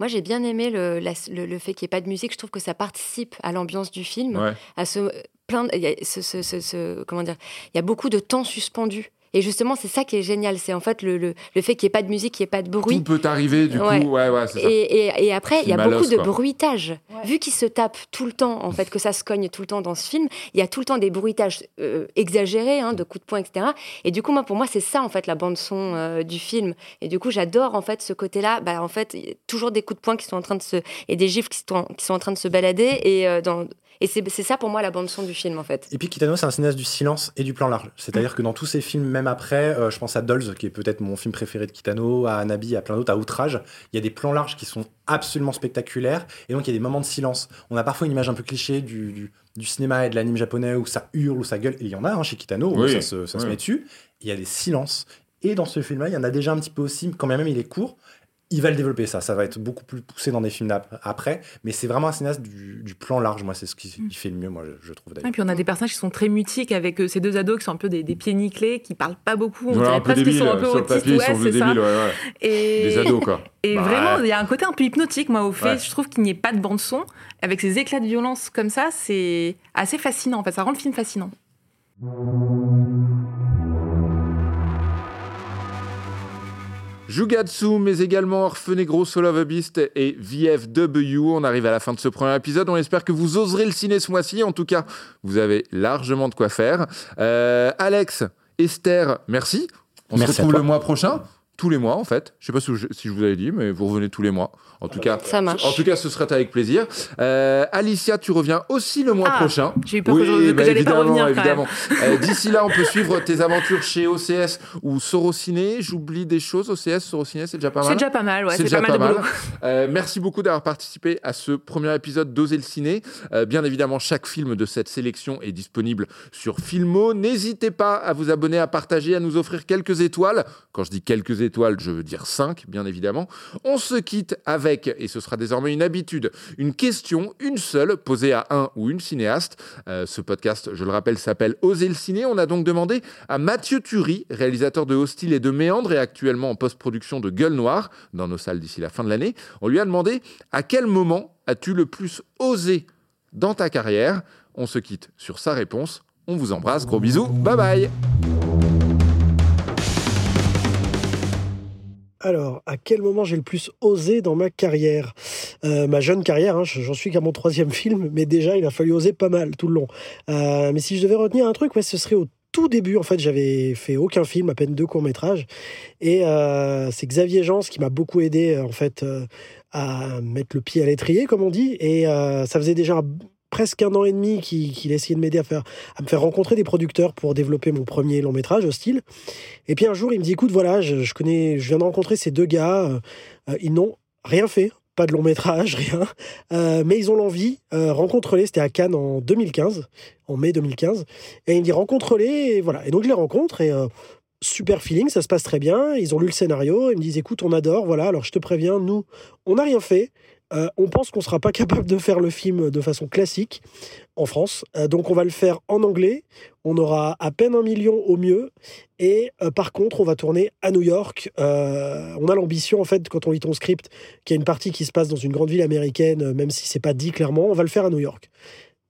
Moi, j'ai bien aimé le, la- le, le fait qu'il n'y ait pas de musique. Je trouve que ça participe à l'ambiance du film. Ouais. À ce, plein de- il y a ce, ce- ce- ce- comment dire Il y a beaucoup de temps suspendu. Et justement, c'est ça qui est génial. C'est en fait le, le, le fait qu'il n'y ait pas de musique, qu'il n'y ait pas de bruit. Tout peut arriver, du Ouais. coup. Ouais, ouais, c'est ça. Et, et- et après, il y a beaucoup de bruitage. Vu qu'il se tape tout le temps, en fait, que ça se cogne tout le temps dans ce film, il y a tout le temps des bruitages euh, exagérés, hein, de coups de poing, etc. Et du coup, moi, pour moi, c'est ça, en fait, la bande-son euh, du film. Et du coup, j'adore, en fait, ce côté-là. Bah, en fait, il y a toujours des coups de poing qui sont en train de se. et des gifles qui sont, qui sont en train de se balader. Et, euh, dans... et c'est c'est ça, pour moi, la bande-son du film, en fait. Et puis Kitano, c'est un cinéaste du silence et du plan large. C'est-à-dire que dans tous ses films, même après, euh, je pense à Dolls, qui est peut-être mon film préféré de Kitano, à Anabi, à plein d'autres, à Outrage, il y a des plans larges qui sont absolument spectaculaires. Et donc, il y a des moments de silence. On a parfois une image un peu cliché du, du- du cinéma et de l'anime japonais où ça hurle, où ça gueule. Et il y en a hein, chez Kitano, où Oui, ça, se, ça se met dessus. Il y a des silences. Et dans ce film-là, il y en a déjà un petit peu aussi, quand même il est court. Il va le développer, ça. Ça va être beaucoup plus poussé dans des films après. Mais c'est vraiment un cinéaste du, du plan large. Moi, c'est ce qui il fait le mieux, moi, je, je trouve d'ailleurs. Et puis on a des personnages qui sont très mutiques avec euh, ces deux ados qui sont un peu des, des pieds nickelés, qui parlent pas beaucoup. On Voilà, dirait un peu presque qu'ils sont un peu Sur le autistes. papier, ils ouais, sont c'est ça. débiles, ouais, ouais. Et, Des ados, quoi. et Bah, vraiment, ouais. il y a un côté un peu hypnotique, moi, au fait. Ouais. Je trouve qu'il n'y ait pas de bande-son. Avec ces éclats de violence comme ça, c'est assez fascinant. En fait, ça rend le film fascinant. Jugatsu, mais également Orphenegro, Soul of a Beast et VFW. On arrive à la fin de ce premier épisode. On espère que vous oserez le ciné ce mois-ci. En tout cas, vous avez largement de quoi faire. Euh, Alex, Esther, merci. On Merci se retrouve le mois prochain. Tous les mois, en fait. Je sais pas si je, si je vous avais dit, mais vous revenez tous les mois. En tout cas, Ça marche. en tout cas, ce serait avec plaisir. Euh, Alicia, tu reviens aussi le mois Ah, prochain. j'ai eu peur je- que bah, j'allais pas évidemment, revenir, quand évidemment. Euh, D'ici là, on peut suivre tes aventures chez OCS ou Sorociné. J'oublie des choses. OCS, Sorociné, c'est déjà pas mal. C'est déjà pas mal, ouais. C'est pas déjà mal de pas boulot. Euh, merci beaucoup d'avoir participé à ce premier épisode d'Oser le ciné. Bien évidemment, chaque film de cette sélection est disponible sur Filmo. N'hésitez pas à vous abonner, à partager, à nous offrir quelques étoiles. Quand je dis quelques étoiles, je veux dire 5, bien évidemment. On se quitte avec, et ce sera désormais une habitude, une question, une seule, posée à un ou une cinéaste. Euh, ce podcast, je le rappelle, s'appelle Oser le ciné. On a donc demandé à Mathieu Turi, réalisateur de Hostile et de Méandre et actuellement en post-production de Gueule Noire, dans nos salles d'ici la fin de l'année. On lui a demandé à quel moment as-tu le plus osé dans ta carrière? On se quitte sur sa réponse. On vous embrasse, gros bisous, bye bye Alors, à quel moment j'ai le plus osé dans ma carrière? Euh, Ma jeune carrière, hein, j'en suis qu'à mon troisième *laughs* film, mais déjà, il a fallu oser pas mal tout le long. Euh, mais si je devais retenir un truc, ce serait au tout début. En fait, j'avais fait aucun film, à peine deux courts-métrages. Et euh, c'est Xavier Jans qui m'a beaucoup aidé, en fait, à mettre le pied à l'étrier, comme on dit. Et ça faisait déjà presque un an et demi qu'il essayait de m'aider à, faire, à me faire rencontrer des producteurs pour développer mon premier long métrage, Hostile. Et puis un jour, il me dit, écoute, voilà, je, je connais, je viens de rencontrer ces deux gars, euh, euh, ils n'ont rien fait, pas de long métrage, *laughs* rien, Euh, mais ils ont l'envie, rencontre-les, c'était à Cannes en 2015, en mai 2015, et il me dit, rencontre-les, et voilà. Et donc je les rencontre, et super feeling, ça se passe très bien, ils ont lu le scénario, ils me disent, écoute, on adore, voilà, alors je te préviens, nous, on n'a rien fait, euh, on pense qu'on sera pas capable de faire le film de façon classique en France, Euh, donc on va le faire en anglais, on aura à peine un million au mieux, et euh, par contre, on va tourner à New York. On a l'ambition, en fait, quand on lit ton script, qu'il y a une partie qui se passe dans une grande ville américaine, même si c'est pas dit clairement, on va le faire à New York.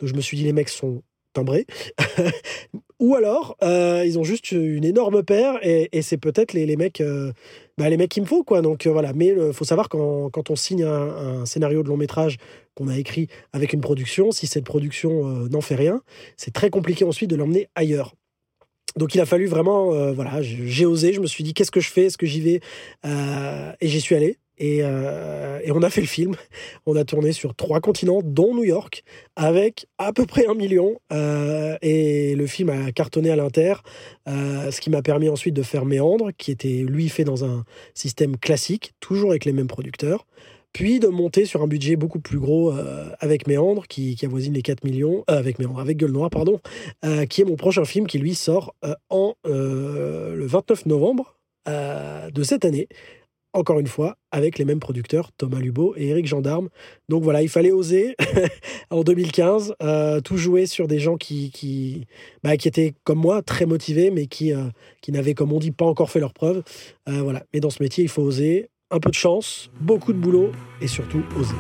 Donc je me suis dit, les mecs sont timbrés. *laughs* Ou alors, euh, ils ont juste une énorme paire et, c'est peut-être les, mecs, euh, bah, les mecs qu'il me faut, quoi. Donc euh, voilà. Mais il faut savoir quand, quand on signe un, scénario de long métrage qu'on a écrit avec une production, si cette production n'en fait rien, c'est très compliqué ensuite de l'emmener ailleurs. Donc il a fallu vraiment, voilà, j'ai osé, je me suis dit qu'est-ce que je fais, est-ce que j'y vais, et j'y suis allé. Et, euh, et on a fait le film. On a tourné sur trois continents, dont New York, avec à peu près un million. Euh, et le film a cartonné à l'inter, euh, ce qui m'a permis ensuite de faire Méandre, qui était lui fait dans un système classique, toujours avec les mêmes producteurs. Puis de monter sur un budget beaucoup plus gros avec Méandre, qui, avoisine les 4 millions, avec Méandre, avec Gueule Noire, pardon, qui est mon prochain film qui lui sort en le 29 novembre de cette année. Encore une fois, avec les mêmes producteurs, Thomas Lubot et Eric Gendarme. Donc voilà, il fallait oser *laughs* en 2015, euh, tout jouer sur des gens qui, bah, qui étaient comme moi très motivés, mais qui, euh, qui n'avaient, comme on dit, pas encore fait leurs preuves. Euh, voilà. Mais dans ce métier, il faut oser, un peu de chance, beaucoup de boulot et surtout oser.